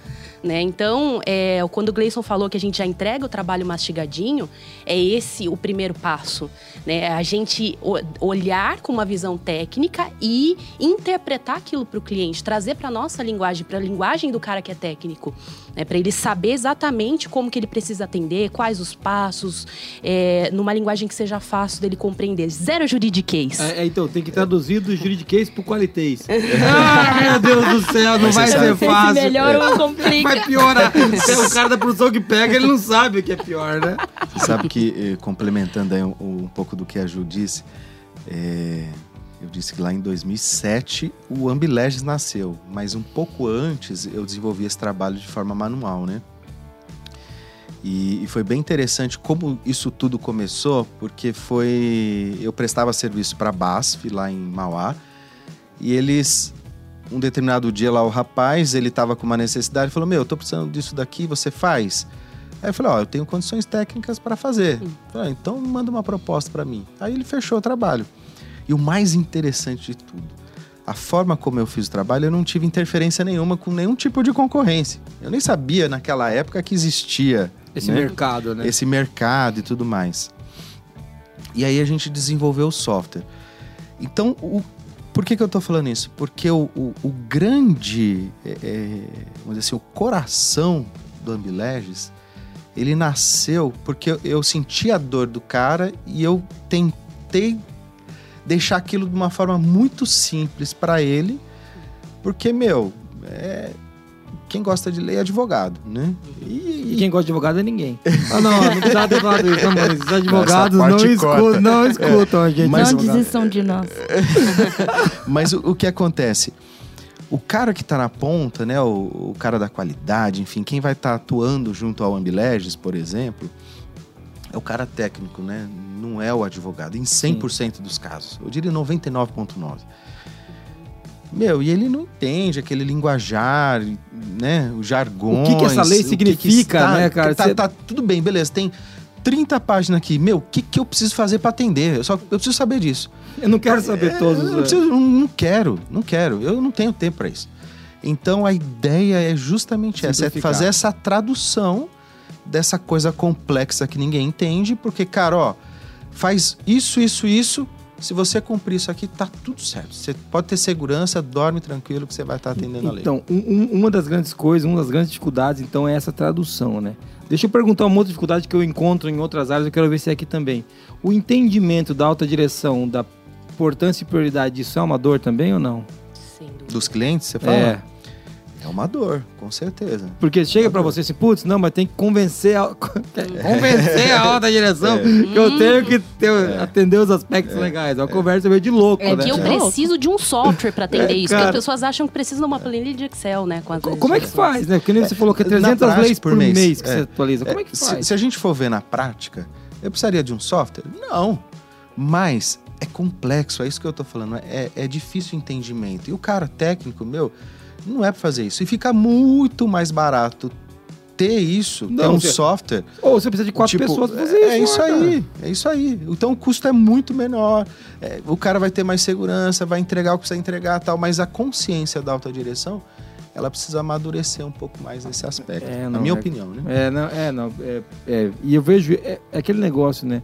Né? Então, é, quando o Gleison falou que a gente já entrega o trabalho mastigadinho, é esse o primeiro passo. Né? A gente o- olhar com uma visão técnica e interpretar aquilo para o cliente, trazer para nossa linguagem, para a linguagem do cara que é técnico, né? para ele saber exatamente como que ele precisa atender, quais os passos, é, numa linguagem que seja fácil dele compreender. Zero juridiquês. É, é, então, tem que traduzir do juridiquês pro qualitês. ah, meu Deus do céu, não Mas vai ser Se fácil. melhor ou complica. Vai piorar. o cara da produção que pega, ele não sabe o que é pior, né? Você sabe que, eh, complementando aí um, um pouco do que a Ju disse, é, eu disse que lá em 2007 o Ambileges nasceu, mas um pouco antes eu desenvolvi esse trabalho de forma manual, né? E, e foi bem interessante como isso tudo começou, porque foi eu prestava serviço para a BASF lá em Mauá e eles um determinado dia lá o rapaz ele estava com uma necessidade falou meu eu tô precisando disso daqui você faz Aí eu falei, ó, eu tenho condições técnicas para fazer. Falei, ah, então manda uma proposta para mim. Aí ele fechou o trabalho. E o mais interessante de tudo, a forma como eu fiz o trabalho, eu não tive interferência nenhuma com nenhum tipo de concorrência. Eu nem sabia naquela época que existia Esse né, mercado, né? esse mercado e tudo mais. E aí a gente desenvolveu o software. Então, o, por que, que eu tô falando isso? Porque o, o, o grande, é, é, vamos dizer assim, o coração do Ambileges, ele nasceu porque eu, eu senti a dor do cara e eu tentei deixar aquilo de uma forma muito simples para ele, porque, meu, é, quem gosta de lei é advogado, né? E quem gosta de advogado é ninguém. Ah, não, não precisava ter falado isso, amor. Os advogados não escutam, não escutam a gente. Mas não desistam de nós. Mas o, o que acontece? O cara que tá na ponta, né? O, o cara da qualidade, enfim, quem vai estar atuando junto ao Ambileges, por exemplo, é o cara técnico, né? Não é o advogado, em 100% dos casos. Eu diria 99,9%. Meu, e ele não entende aquele linguajar, né? Os jargões. O que que essa lei o que que significa, está- né, cara? Tá, tá tudo bem, beleza. Tem 30 páginas aqui. Meu, o que, que eu preciso fazer para atender? Eu, só, eu preciso saber disso. Eu não quero saber todos. Eu não, preciso- não- não quero, não quero. Eu não tenho tempo para isso. Então a ideia é justamente essa, é fazer essa tradução dessa coisa complexa que ninguém entende, porque, cara, ó, faz isso, isso, isso, Se você cumprir isso aqui, tá tudo certo. Você pode ter segurança, dorme tranquilo que você vai estar atendendo a lei. Então, um- um- uma das grandes coisas, uma das grandes dificuldades, então, é essa tradução, né? Deixa eu perguntar uma outra dificuldade que eu encontro em outras áreas, eu quero ver se é aqui também. O entendimento da alta direção, da importância e prioridade disso é uma dor também ou não? Dúvida. Dos clientes, você fala? É. É uma dor, com certeza. Porque chega pra você assim, putz, não, mas tem que convencer a, convencer a alta direção que eu tenho que ter- atender os aspectos legais. É uma conversa meio de louco, É né? Que eu preciso de um software para atender É, isso. Porque as pessoas acham que precisam de uma planilha de Excel, né? Com as Como é que faz, né? Porque nem você falou que é Na 300 prática, leis por por mês, mês, que é. você atualiza. Como é que se, faz? se a gente for ver na prática, eu precisaria de um software? Não. Mas é complexo, é isso que eu tô falando. É, é difícil o entendimento. E o cara técnico, meu, não é pra fazer isso. E fica muito mais barato ter isso, ter Não, um você- software. Ou você precisa de quatro Tipo, pessoas pra fazer é, isso. é isso né, aí, é isso aí. Então o custo é muito menor. É, o cara vai ter mais segurança, vai entregar o que precisa entregar tal, mas a consciência da alta direção, ela precisa amadurecer um pouco mais nesse aspecto. É, na não, minha é- opinião, né? É, não, é, não. É, é, e eu vejo é aquele negócio, né?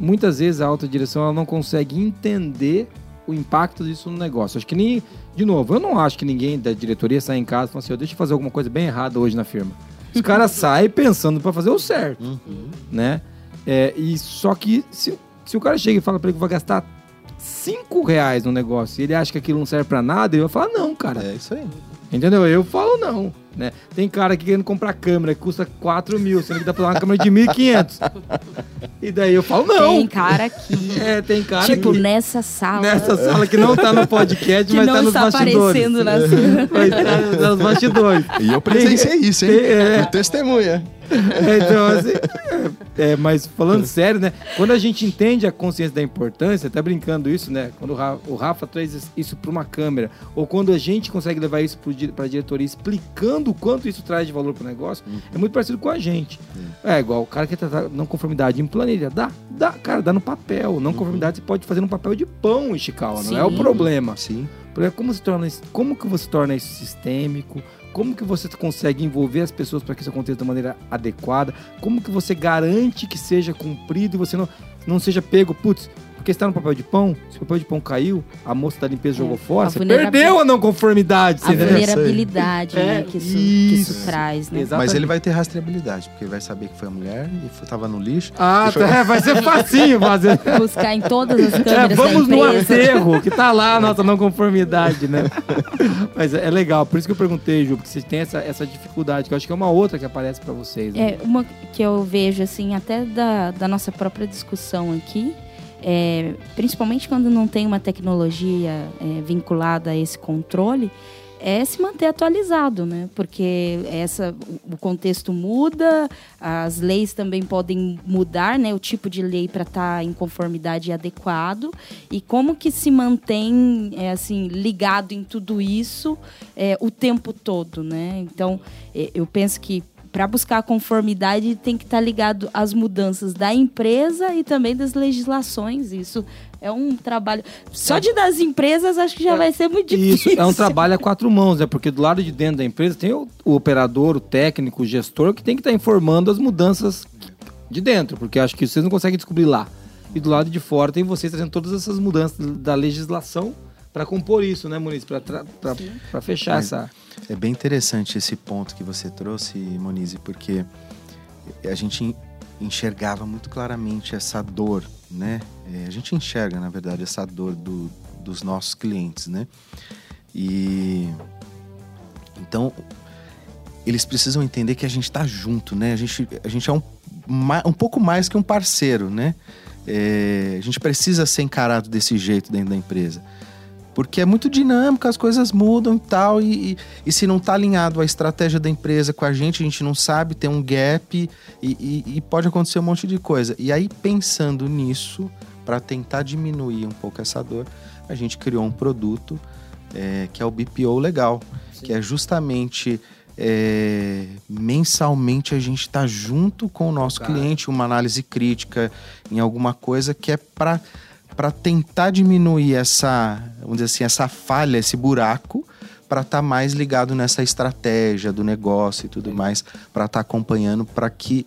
Muitas vezes a alta direção ela não consegue entender o impacto disso no negócio. Acho que nem, de novo, eu não acho que ninguém da diretoria sai em casa e fala assim, "Ó, deixa eu fazer alguma coisa bem errada hoje na firma. Os caras saem pensando para fazer o certo, Uhum. né? É, e só que se, se o cara chega e fala para ele que vai gastar cinco reais no negócio e ele acha que aquilo não serve para nada, ele vai falar, não, cara, É isso aí. Entendeu? Eu falo não. Né? Tem cara que querendo comprar câmera que custa 4 mil, sendo que dá pra dar uma câmera de 1.500. E daí eu falo não. Tem cara aqui. É, tem cara tipo, que nessa sala. nessa sala que não tá no podcast, que mas não tá nos está bastidores. aparecendo nas. Mas tá nos bastidores. E eu presenciei isso, hein? tem- é. Fui Testemunha. É, então, assim, é, mas falando sério, né? Quando a gente entende a consciência da importância, tá brincando isso, né? Quando o Rafa, o Rafa traz isso para uma câmera, ou quando a gente consegue levar isso para a diretoria explicando o quanto isso traz de valor para o negócio, é muito parecido com a gente. É igual o cara que tratar não conformidade em planilha. Dá, dá, cara, dá no papel. Não conformidade você pode fazer no papel de pão, Ishikawa, não é o problema. Sim. Porque Como, se torna, isso- como que você torna isso sistêmico? Como que você consegue envolver as pessoas para que isso aconteça da maneira adequada? Como que você garante que seja cumprido e você não, não seja pego, putz, porque está no papel de pão, se o papel de pão caiu, a moça da limpeza É, jogou fora, a você perdeu a não conformidade. A Você vulnerabilidade né, É, que, isso, que isso traz, né? Exatamente. Mas ele vai ter rastreabilidade, porque ele vai saber que foi a mulher e foi, tava no lixo. Ah, E foi- tá, é, vai ser facinho fazer. Buscar em todas as É, câmeras vamos da no aterro, que tá lá a nossa não conformidade, né? Mas é é legal, por isso que eu perguntei, Ju, porque vocês têm essa, essa dificuldade, que eu acho que é uma outra que aparece pra vocês. Né? É, uma que eu vejo, assim, até da, da nossa própria discussão aqui, é, principalmente quando não tem uma tecnologia é, vinculada a esse controle, é se manter atualizado, né? Porque essa, o contexto muda, as leis também podem mudar, né? O tipo de lei para estar em conformidade adequado. E como que se mantém, é, assim, ligado em tudo isso é, o tempo todo, né? Então, é, eu penso que para buscar a conformidade tem que estar ligado às mudanças da empresa e também das legislações. Isso é um trabalho. Só de das empresas acho que já vai ser muito Isso, difícil. é um trabalho a quatro mãos, né? Porque do lado de dentro da empresa tem o, o operador, o técnico, o gestor, que tem que estar informando as mudanças de dentro, porque acho que vocês não conseguem descobrir lá. E do lado de fora tem vocês trazendo todas essas mudanças da legislação para compor isso, né, Muniz? Para fechar Mas- essa. É bem interessante esse ponto que você trouxe, Monize, porque a gente en- enxergava muito claramente essa dor, né? É, a gente enxerga, na verdade, essa dor do- dos nossos clientes, né? E então eles precisam entender que a gente está junto, né? A gente, a gente é um, um pouco mais que um parceiro, né? É, a gente precisa ser encarado desse jeito dentro da empresa. Porque é muito dinâmico, as coisas mudam e tal, e, e, e se não está alinhado a estratégia da empresa com a gente, a gente não sabe, tem um gap e, e- pode acontecer um monte de coisa. E aí, pensando nisso, para tentar diminuir um pouco essa dor, a gente criou um produto é, que é o BPO Legal, que é justamente é, mensalmente a gente está junto com o nosso Cara. cliente, uma análise crítica em alguma coisa que é para para tentar diminuir essa, vamos dizer assim, essa falha, esse buraco, para estar mais ligado nessa estratégia do negócio e tudo mais, para estar acompanhando para que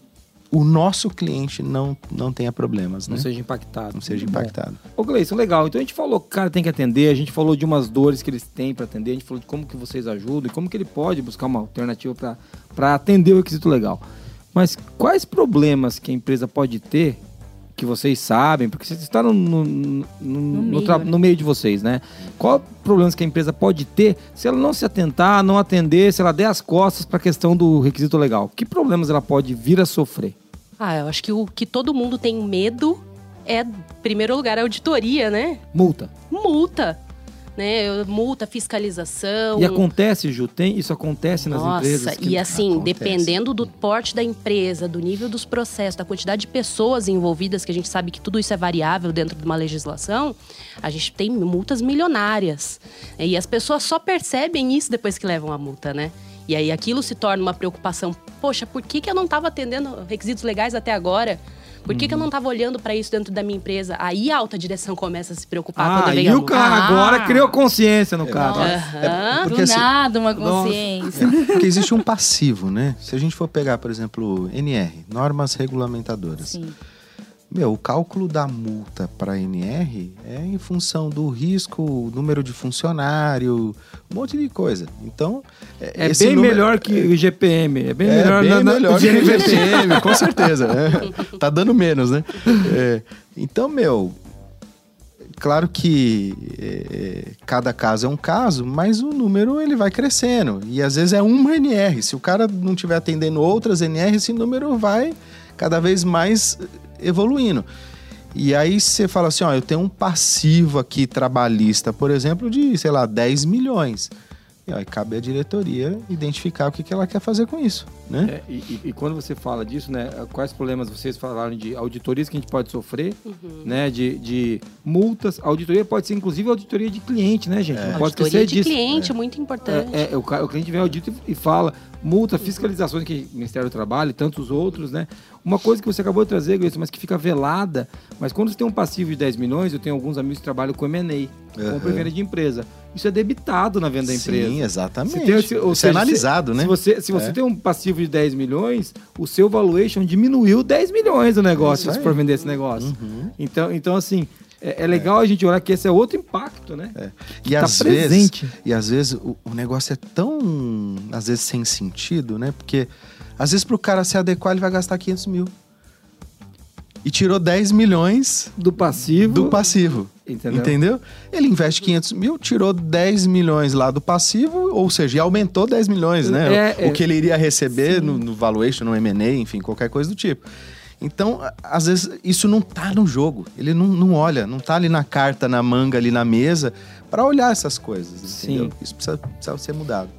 o nosso cliente não, não tenha problemas, né? Não seja impactado. Não seja bom. impactado. Ô, Gleison, legal. Então a gente falou que o cara tem que atender, a gente falou de umas dores que eles têm para atender, a gente falou de como que vocês ajudam e como que ele pode buscar uma alternativa para atender o requisito legal. Mas quais problemas que a empresa pode ter que vocês sabem, porque vocês estão no, no, no, no meio, né? meio de vocês, né? Qual problemas que a empresa pode ter se ela não se atentar, não atender, se ela der as costas para a questão do requisito legal? Que problemas ela pode vir a sofrer? Ah, eu acho que o que todo mundo tem medo é, em primeiro lugar, a auditoria, né? Multa. Multa. Né? Multa, fiscalização. E acontece, Ju, tem, isso acontece nas Nossa, empresas. que- e assim, Acontece. dependendo do porte da empresa, do nível dos processos, da quantidade de pessoas envolvidas, que a gente sabe que tudo isso é variável dentro de uma legislação, a gente tem multas milionárias. E as pessoas só percebem isso depois que levam a multa, né? E aí aquilo se torna uma preocupação. Poxa, por que, que eu não estava atendendo requisitos legais até agora? Por que, que eu não estava olhando para isso dentro da minha empresa? Aí a alta direção começa a se preocupar Ah, quando vem e a o cara Ah. agora criou consciência no cara. Aham. Porque Do assim- nada, uma Nossa. consciência. Porque existe um passivo, né? Se a gente for pegar, por exemplo, NR, normas regulamentadoras. Sim. Meu, o cálculo da multa para NR é em função do risco, número de funcionário, um monte de coisa. Então, É esse bem número- melhor que o GPM. É bem é melhor, bem na- na- melhor que o. GPM, com certeza. É. Tá dando menos, né? É. Então, meu, claro que é, cada caso é um caso, mas o número ele vai crescendo. E às vezes é uma NR. Se o cara não estiver atendendo outras NR, esse número vai cada vez mais evoluindo. E aí você fala assim, ó, eu tenho um passivo aqui trabalhista, por exemplo, de, sei lá, 10 milhões. E aí cabe à diretoria identificar o que, que ela quer fazer com isso, né? É, e, e- quando você fala disso, né? Quais problemas vocês falaram de auditorias que a gente pode sofrer, Uhum. né? De, de multas. Auditoria pode ser, inclusive, auditoria de cliente, né, gente? Não pode Auditoria esquecer de disso. cliente, muito importante. É, é, o, o cliente vem ao audito e fala multa, fiscalizações que o Ministério do Trabalho e tantos outros, né? Uma coisa que você acabou de trazer, Gleison, mas que fica velada, mas quando você tem um passivo de 10 milhões, eu tenho alguns amigos que trabalham com M&A, compra e venda de empresa. Isso é debitado na venda da empresa. Sim, exatamente. Tem Isso seja, é analisado, se, né? Se você, se você É. tem um passivo de 10 milhões, o seu valuation diminuiu 10 milhões do negócio, se for vender esse negócio. Uhum. Então, então, assim, é, é legal a gente olhar que esse é outro impacto, né? E tá às presente. vezes, e às vezes o, o negócio é tão, às vezes sem sentido, né? Porque às vezes pro cara se adequar ele vai gastar 500 mil. E tirou 10 milhões Do passivo. do passivo. Entendeu? Entendeu? Ele investe 500 mil, tirou 10 milhões lá do passivo, ou seja, aumentou 10 milhões, né? É, o, é. o que ele iria receber no, no valuation, no M&A, enfim, qualquer coisa do tipo. Então, às vezes, isso não tá no jogo. Ele não, não olha, não tá ali na carta, na manga, ali na mesa, para olhar essas coisas, entendeu? Sim. Isso precisa, precisa ser mudado.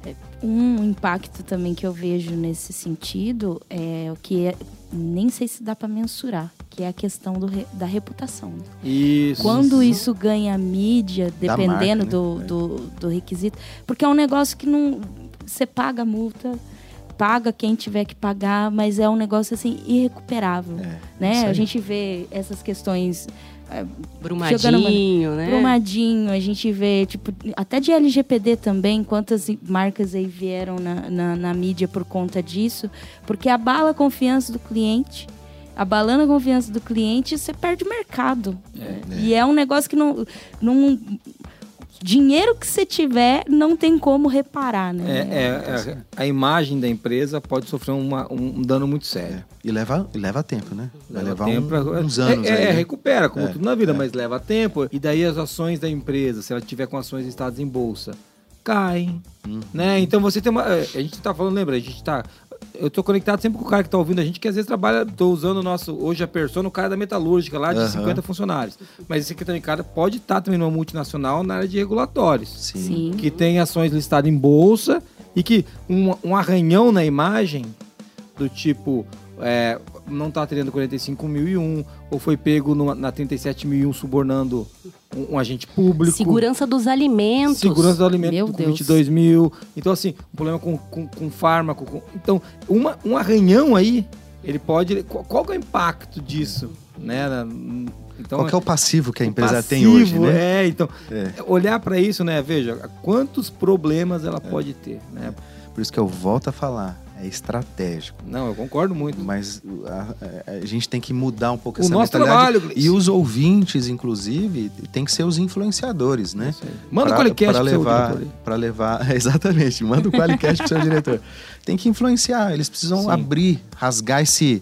Um impacto também que eu vejo nesse sentido é o que é- nem sei se dá para mensurar, que é a questão do re- da reputação. né? Isso. Quando isso ganha mídia, dependendo marca, do, né? do, do requisito, porque é um negócio que não. Você paga a multa, paga quem tiver que pagar, mas é um negócio assim irrecuperável. É, né? A gente vê essas questões Brumadinho, né? Brumadinho, a gente vê, tipo, até de LGPD também, quantas marcas aí vieram na, na, na mídia por conta disso, porque abala a confiança do cliente. Abalando a confiança do cliente, você perde o mercado. E é um negócio que não. não dinheiro que você tiver, não tem como reparar, É, né? é- é- a imagem da empresa pode sofrer uma- um, um dano muito sério. É. E leva, leva tempo, né? Vai Leva levar tempo um- pra- uns anos É, aí, é, né? recupera, como É, tudo na vida, é. mas leva tempo. E daí as ações da empresa, se ela tiver com ações listadas em bolsa, caem. Uhum. Né? Então você tem uma. A gente tá falando, lembra? A gente tá. Eu tô conectado sempre com o cara que tá ouvindo a gente, que às vezes trabalha, tô usando o nosso, hoje a persona, o cara da metalúrgica lá, de Aham. 50 funcionários. Mas esse aqui também, cara, pode estar também numa multinacional na área de regulatórios Sim. Sim. que tem ações listadas em bolsa e que um, um arranhão na imagem do tipo é, não está atendendo 45.001 ou foi pego numa, na 37.001 subornando um, um agente público. Segurança dos alimentos. Segurança do alimento Meu com Deus. 22 mil. Então, assim, um problema com, com, com fármaco. com- então, uma, um arranhão aí, ele pode. Qual, qual é o impacto disso? Né? Então, Qual que é o passivo que a empresa passivo, tem hoje, né? É, então, É. olhar para isso, né? Veja, quantos problemas ela pode ter, né? Por isso que eu volto a falar. É estratégico. Não, eu concordo muito. Mas a, a- a gente tem que mudar um pouco O essa nosso mentalidade. trabalho. E os ouvintes, inclusive, tem que ser os influenciadores, né? Manda o Qualicast seu levar, para levar, exatamente, manda o Qualicast pro seu diretor. Tem que influenciar, eles precisam Sim. abrir, rasgar esse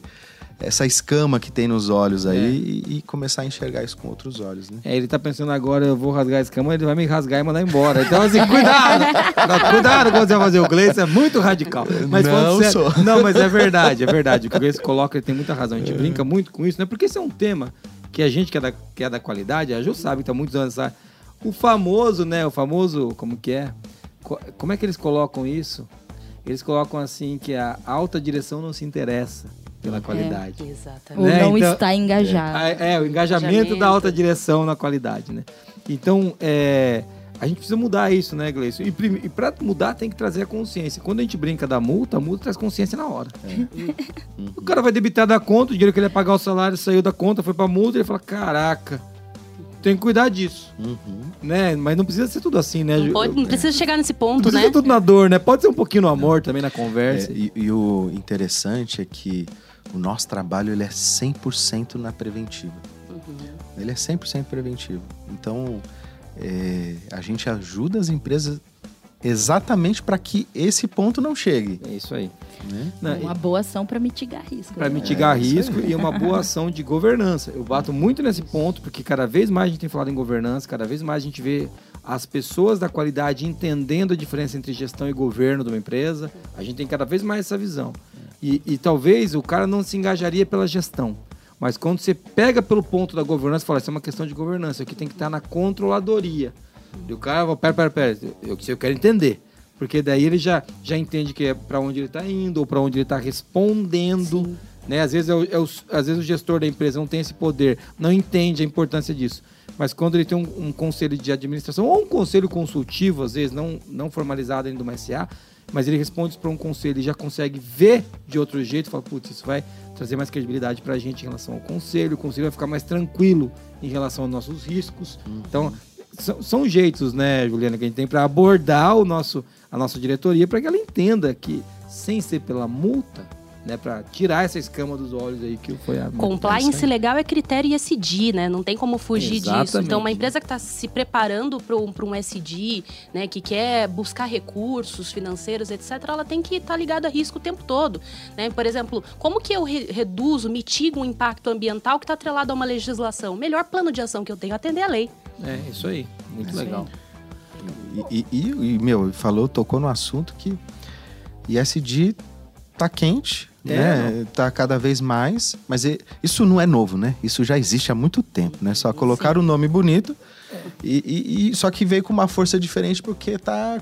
essa escama que tem nos olhos aí É. e, e começar a enxergar isso com outros olhos, né? É, ele tá pensando agora, eu vou rasgar esse cama, ele vai me rasgar e mandar embora. Então, assim, cuidado! Tá, cuidado quando você vai fazer o Gleice, é muito radical. Mas Não sério- sou. Não, mas é verdade, é verdade. O que o Gleice coloca, ele tem muita razão. A gente brinca muito com isso, né? Porque esse é um tema que a gente que é da, que é da qualidade, a Ju sabe que tá muitos anos, sabe? O famoso, né? O famoso, como que é? Co- Como é que eles colocam isso? Eles colocam assim que a alta direção não se interessa pela qualidade. Ou Exatamente. Né, não então- está engajado. Ah, É, o engajamento, Engajamento. da alta direção na qualidade, né? Então, é, a gente precisa mudar isso, né, Gleison? E, e para mudar, tem que trazer a consciência. Quando a gente brinca da multa, a multa traz consciência na hora. O cara vai debitar da conta, o dinheiro que ele ia pagar o salário saiu da conta, foi pra multa, ele fala, caraca, tem que cuidar disso, Uhum. né? Mas não precisa ser tudo assim, né? Não, pode- não precisa chegar nesse Não ponto, precisa né? ser tudo na dor, né? Pode ser um pouquinho no amor também, na conversa. É, e, e o interessante é que o nosso trabalho ele é 100% na preventiva. Ele é 100% preventivo. Então, é, a gente ajuda as empresas exatamente para que esse ponto não chegue. É isso aí. Né? Não, Uma boa ação para mitigar risco. Para né? mitigar É, risco e uma boa ação de governança. Eu bato muito nesse ponto, porque cada vez mais a gente tem falado em governança, cada vez mais a gente vê as pessoas da qualidade entendendo a diferença entre gestão e governo de uma empresa. A gente tem cada vez mais essa visão. E, e talvez o cara não se engajaria pela gestão. Mas quando você pega pelo ponto da governança, fala, isso é uma questão de governança, aqui tem que estar na controladoria. E o cara pera, pera, pera, eu, eu quero entender. Porque daí ele já, já entende que é para onde ele está indo, ou para onde ele está respondendo. Né? Às, vezes é o, é o- às vezes o gestor da empresa não tem esse poder, não entende a importância disso. Mas quando ele tem um, um conselho de administração, ou um conselho consultivo, às vezes, não, não formalizado ainda uma SA, mas ele responde para um conselho e já consegue ver de outro jeito, fala, putz, isso vai trazer mais credibilidade para a gente em relação ao conselho, o conselho vai ficar mais tranquilo em relação aos nossos riscos. Então, são, são jeitos, né, Juliana, que a gente tem para abordar o nosso, a nossa diretoria para que ela entenda que, sem ser pela multa, né, para tirar essa escama dos olhos aí que foi a Compliance legal é critério ESG, né? Não tem como fugir disso. Exatamente. Então, uma empresa que está se preparando para um, pra um SD, né, que quer buscar recursos financeiros, etc., ela tem que estar ligada a risco o tempo todo. Né? Por exemplo, como que eu re- reduzo, mitigo um impacto ambiental que está atrelado a uma legislação? O melhor plano de ação que eu tenho é atender a lei. É, isso aí. Muito aí. legal. E, e- e, e, meu, falou, tocou no assunto que ISD tá quente, É, né? Tá cada vez mais, mas isso não é novo, né? Isso já existe há muito tempo, né? Só colocar o nome bonito e, e- e- só que veio com uma força diferente porque tá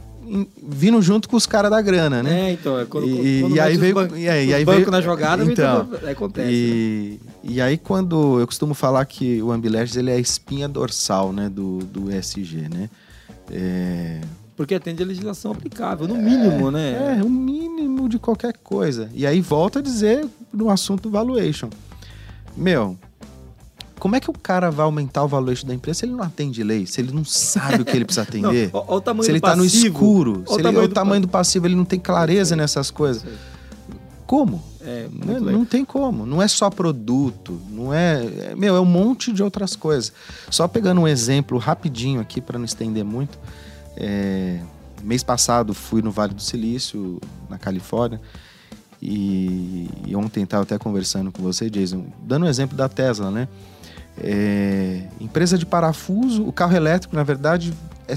vindo junto com os caras da grana, né? É, então, é quando, E- quando e aí veio- ban- e aí- aí bancos veio- na jogada, Então, acontece. né? E, e aí quando eu costumo falar que o Ambileges ele é a espinha dorsal, né, do, do ESG, né? É, Porque atende a legislação aplicável, no mínimo, né? É, o mínimo de qualquer coisa. E aí volta a dizer no assunto valuation. Meu, como é que o cara vai aumentar o valuation da empresa se ele não atende lei? Se ele não sabe o que ele precisa Não, atender? ó- ó o tamanho se ele do tá no escuro? Ó Se o ele, tamanho o do tamanho do passivo, ele não tem clareza nessas coisas. Isso aí. Como? É, Né? legal. Não tem como. Não é só produto. Não é, é- Meu, é um monte de outras coisas. Só pegando um exemplo rapidinho aqui, para não estender muito. É, Mês passado fui no Vale do Silício, na Califórnia. E, e ontem estava até conversando com você, Jason, dando um exemplo da Tesla, né? É, empresa de parafuso, o carro elétrico, na verdade, é,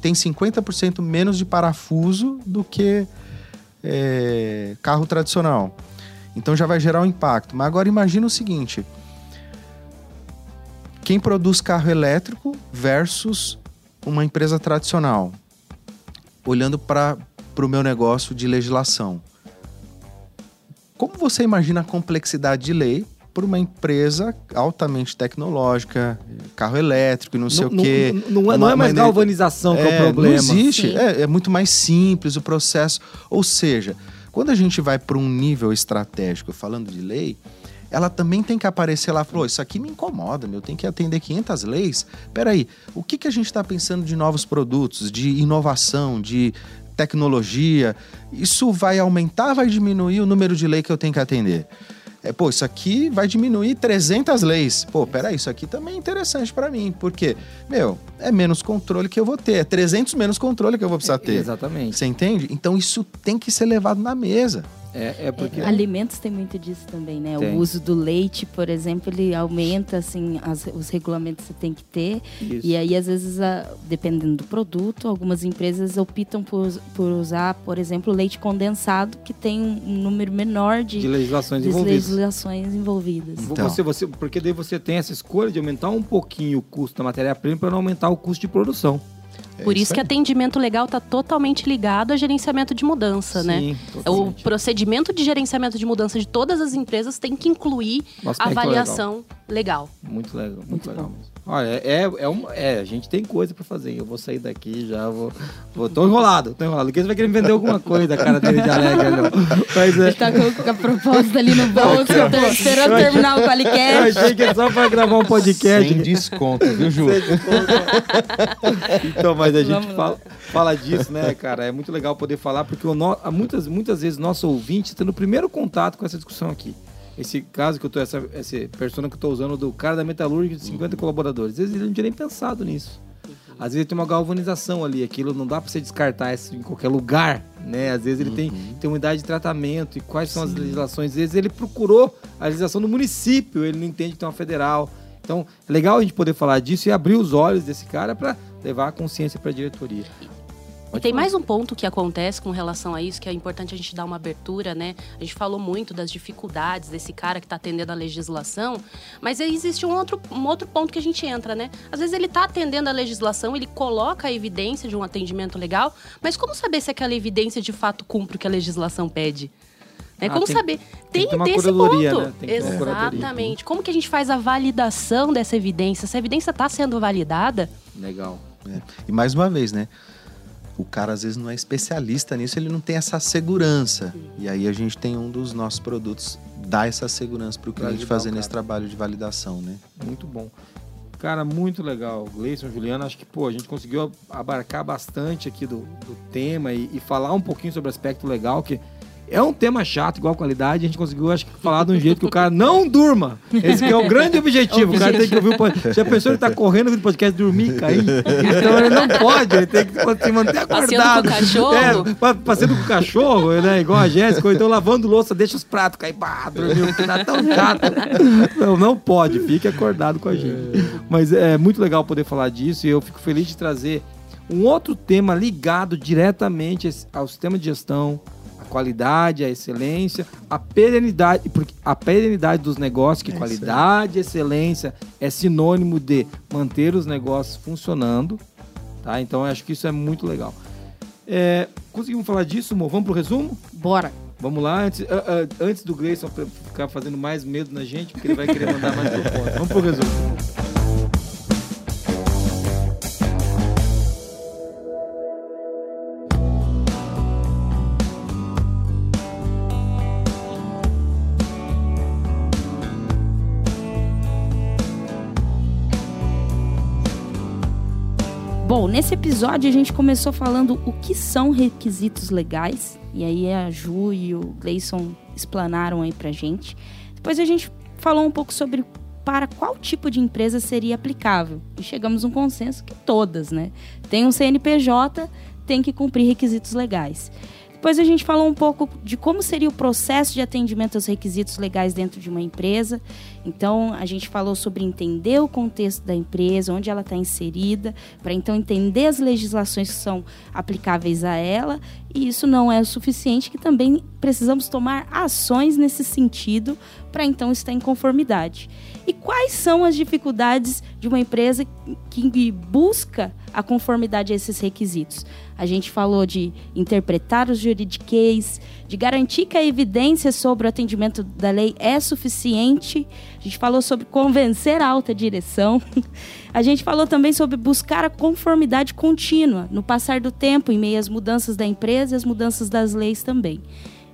tem 50% menos de parafuso do que é, carro tradicional. Então já vai gerar um impacto. Mas agora imagina o seguinte: quem produz carro elétrico versus uma empresa tradicional, olhando para o meu negócio de legislação. Como você imagina a complexidade de lei para uma empresa altamente tecnológica, carro elétrico e não sei Não, o quê? não, não é, não é Uma mais maneira- galvanização que é, o problema. Não existe. É, é muito mais simples o processo. Ou seja, quando a gente vai para um nível estratégico falando de lei, ela também tem que aparecer lá, falou, isso aqui me incomoda, meu, tem que atender 500 leis. Peraí, o que, que a gente está pensando de novos produtos, de inovação, de tecnologia, isso vai aumentar, vai diminuir o número de lei que eu tenho que atender? É, pô, isso aqui vai diminuir 300 leis. Pô, peraí, isso aqui também é interessante para mim. Porque, meu, é menos controle que eu vou ter. É 300 menos controle que eu vou precisar ter. Exatamente. Você entende? Então isso tem que ser levado na mesa. É, é porque. É, alimentos tem muito disso também, né? Tem. O uso do leite, por exemplo, ele aumenta assim as- os regulamentos que você tem que ter. Isso. E aí, às vezes, a- dependendo do produto, algumas empresas optam por, por usar, por exemplo, leite condensado, que tem um, um número menor de, de legislações de envolvidas. legislações envolvidas. Então. Você, você, porque daí você tem essa escolha de aumentar um pouquinho o custo da matéria-prima para não aumentar o custo de produção. É Por isso que aí. atendimento legal está totalmente ligado a gerenciamento de mudança, né? Sim, O totalmente. procedimento de gerenciamento de mudança de todas as empresas tem que incluir a aspecto avaliação legal. Muito legal, muito, Muito legal bom. mesmo. Olha, é, é, um, é, a gente tem coisa pra fazer. Eu vou sair daqui já, vou. vou tô enrolado, tô enrolado. O Lucas vai querer me vender alguma coisa, cara dele de alegre, não. Mas é. Ele tá com, a proposta ali no bolso, eu tô esperando Eu achei- terminar o Eu Qualicast. achei que é só pra gravar um podcast. Sem desconto, viu, Ju? Então, mas a gente fala, fala disso, né, cara? É muito legal poder falar, porque o no- muitas, muitas vezes nosso ouvinte está no primeiro contato com essa discussão aqui. Esse caso que eu tô, essa, essa persona que eu tô usando do cara da metalúrgica de 50 colaboradores. Às vezes ele não tinha nem pensado nisso. Às vezes tem uma galvanização ali, aquilo não dá para você descartar isso em qualquer lugar, né? Às vezes ele tem, tem uma idade de tratamento e quais são as legislações. Às vezes ele procurou a legislação do município, ele não entende que tem uma federal. Então, é legal a gente poder falar disso e abrir os olhos desse cara para levar a consciência para a diretoria. E tem mais um ponto que acontece com relação a isso, que é importante a gente dar uma abertura, né? A gente falou muito das dificuldades desse cara que está atendendo a legislação, mas existe um outro, um outro ponto que a gente entra, né? Às vezes ele está atendendo a legislação, ele coloca a evidência de um atendimento legal, mas como saber se aquela evidência de fato cumpre o que a legislação pede? Né? Ah, como tem- saber? tem Tem, desse curadoria, ponto. né? Tem. Exatamente. Como que a gente faz a validação dessa evidência? Se a evidência está sendo validada, Legal. É. E mais uma vez, né? O cara às vezes não é especialista nisso, ele não tem essa segurança. E aí a gente tem um dos nossos produtos dá essa segurança para o cliente fazer nesse trabalho de validação, né? Muito bom. Cara, muito legal. Gleison, Juliana, acho que pô, a gente conseguiu abarcar bastante aqui do, do tema e, e falar um pouquinho sobre o aspecto legal, que é um tema chato, igual qualidade, a gente conseguiu, acho que, falar de um jeito que o cara não durma. Esse que é o grande objetivo. O cara tem que ouvir o podcast. Já pensou ele tá correndo ouvindo o podcast dormir e cair? Então ele não pode, ele tem que se manter Passeando acordado. com o cachorro? É, pa- passeando com o cachorro, né? Igual a Jéssica, ou então lavando louça, deixa os pratos cair, pá, dormiu, que tá tão chato. Não, não pode, fique acordado com a gente. Mas é muito legal poder falar disso e eu fico feliz de trazer um outro tema ligado diretamente ao sistema de gestão, a qualidade, a excelência, a perenidade, porque a perenidade dos negócios, que É qualidade e excelência é sinônimo de manter os negócios funcionando, tá? Então eu acho que isso é muito legal. É, conseguimos falar disso, Mo? Vamos pro resumo? Bora. Vamos lá, antes, ah, ah, antes do Gleison ficar fazendo mais medo na gente, porque ele vai querer mandar mais propostas. Vamos pro resumo. Bom, nesse episódio a gente começou falando o que são requisitos legais. E aí a Ju e o Gleison explanaram aí pra gente. Depois a gente falou um pouco sobre para qual tipo de empresa seria aplicável. E chegamos a um consenso que todas, né? Tem um CNPJ, tem que cumprir requisitos legais. Depois a gente falou um pouco de como seria o processo de atendimento aos requisitos legais dentro de uma empresa. Então, a gente falou sobre entender o contexto da empresa, onde ela está inserida, para então entender as legislações que são aplicáveis a ela. E isso não é o suficiente, que também precisamos tomar ações nesse sentido para então estar em conformidade. E quais são as dificuldades de uma empresa que busca a conformidade a esses requisitos? A gente falou de interpretar os juridiquês, de garantir que a evidência sobre o atendimento da lei é suficiente. A gente falou sobre convencer a alta direção. A gente falou também sobre buscar a conformidade contínua no passar do tempo, em meio às mudanças da empresa e as mudanças das leis também.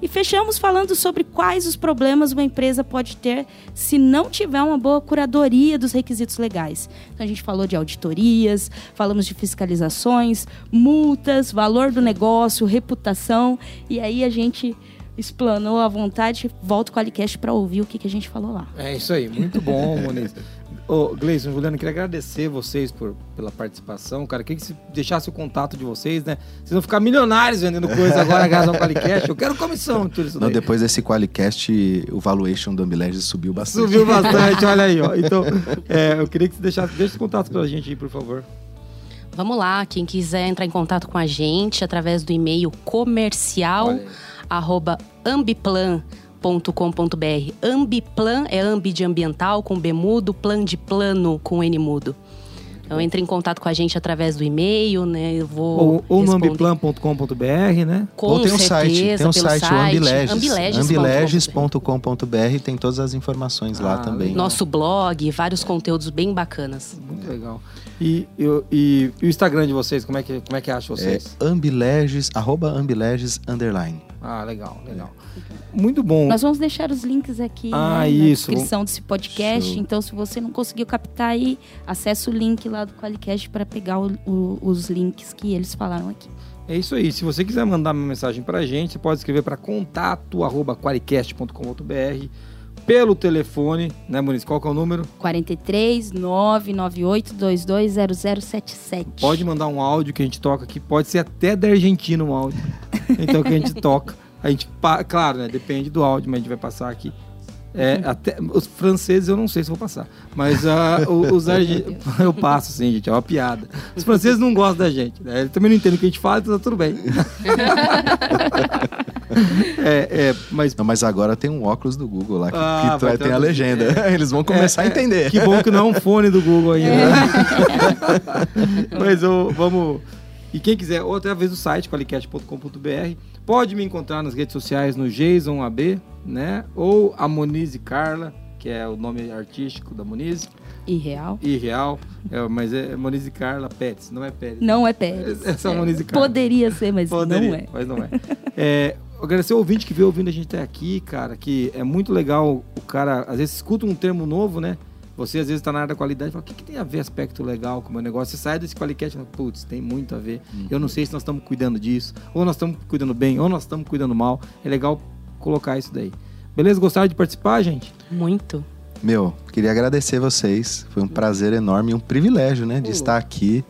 E fechamos falando sobre quais os problemas uma empresa pode ter se não tiver uma boa curadoria dos requisitos legais. Então a gente falou de auditorias, falamos de fiscalizações, multas, valor do negócio, reputação, e aí a gente explanou à vontade. Volta com o Alicast para ouvir o que, que a gente falou lá. É isso aí, muito bom, Moniz. Ô, Gleison, Juliano, queria agradecer vocês por, pela participação, cara. Queria que se deixasse o contato de vocês, né? Vocês vão ficar milionários vendendo coisa agora graças ao Qualicast. Eu quero comissão tudo isso Não, daí. depois desse Qualicast, o valuation do Ambilegis subiu bastante. Subiu bastante, olha aí, ó. Então, é, eu queria que você deixasse, deixa os contatos pra gente aí, por favor. Vamos lá, quem quiser entrar em contato com a gente através do e-mail comercial Olha aí. ambiplan.com.br. Ambiplan é ambi de ambiental com B mudo, plan de plano com N mudo. Então entre em contato com a gente através do e-mail, né? Eu vou Ou, ou no ambiplan.com.br, né? Com Ou tem um certeza, site, tem um site, o Ambileges. ambileges.com.br. Tem todas as informações lá Ah, também. legal. Nosso blog, vários conteúdos bem bacanas. Muito legal. E, eu- e- e o Instagram de vocês, como é que, como é que acha É vocês? Ambileges, arroba Ambileges, underline. Ah, legal, legal. Muito bom. Nós vamos deixar os links aqui Ah, né, na descrição desse podcast. Show. Então, se você não conseguiu captar aí, acesse o link lá do Qualicast para pegar o- o- os links que eles falaram aqui. É isso aí. Se você quiser mandar uma mensagem pra gente, você pode escrever para contato@qualicast.com.br pelo telefone, né, Muniz? Qual que é o número? 43 998 220077. Pode mandar um áudio que a gente toca aqui, pode ser até da Argentina um áudio. Então que a gente toca. A gente, claro, né? Depende do áudio, mas a gente vai passar aqui. É, até, os franceses eu não sei se vou passar, mas ah, o- os argentinos eu passo sim, gente, é uma piada. Os franceses não gostam da gente, né? Eles também não entendem o que a gente fala, então tá tudo bem. é, é, mas Não, mas agora tem um óculos do Google lá que, Ah, que tem a legenda. Eles vão começar É, a entender. Que bom que não é um fone do Google ainda. né? Mas ô, vamos. E quem quiser, ou através do site qualicast.com.br, pode me encontrar nas redes sociais no Jason AB, né? Ou a Monize Carla, que é o nome artístico da Monize, Irreal. e real, é, mas é Monize Carla Pérez, não é Pérez. Não é Pérez. Essa é a Monize Carla. Poderia ser, mas Poderia, não é. Mas não é. é agradecer o ouvinte que veio ouvindo a gente até aqui, cara, que é muito legal. O cara, às vezes, escuta um termo novo, né? Você, às vezes, tá na área da qualidade e fala, o que, que tem a ver aspecto legal com o meu negócio? Você sai desse qualicast e fala, putz, tem muito a ver. Eu não sei se nós estamos cuidando disso, ou nós estamos cuidando bem, ou nós estamos cuidando mal. É legal colocar isso daí. Beleza? Gostaram de participar, gente? Muito. Meu, queria agradecer vocês. Foi um prazer enorme e um privilégio, né? De estar aqui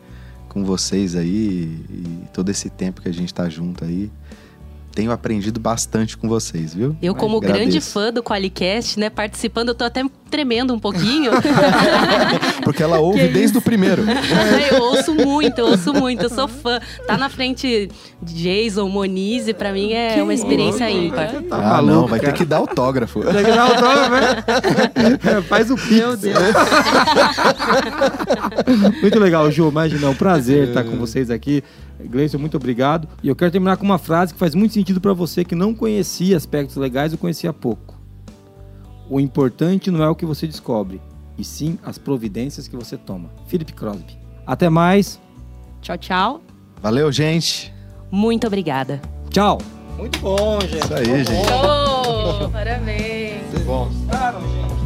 com vocês aí e todo esse tempo que a gente tá junto aí. Tenho aprendido bastante com vocês, viu? Eu, como Agradeço. grande fã do Qualicast, né, participando, eu tô até tremendo um pouquinho. Porque ela ouve desde o primeiro. eu ouço muito, eu ouço muito, eu sou fã. Tá na frente de Jason, Monize, pra mim é uma experiência ímpar. Tá ah, maluco, não, vai cara. ter que dar autógrafo. Tem que dar autógrafo, né? Faz o Meu Deus. muito legal, Ju. Imagina, é um prazer estar com vocês aqui. Gleison, muito obrigado. E eu quero terminar com uma frase que faz muito sentido para você que não conhecia aspectos legais ou conhecia pouco. O importante não é o que você descobre, e sim as providências que você toma. Philip Crosby. Até mais. Tchau, tchau. Valeu, gente. Muito obrigada. Tchau. Muito bom, gente. Isso aí, gente. Oh, parabéns. Muito bom. Gostaram, gente?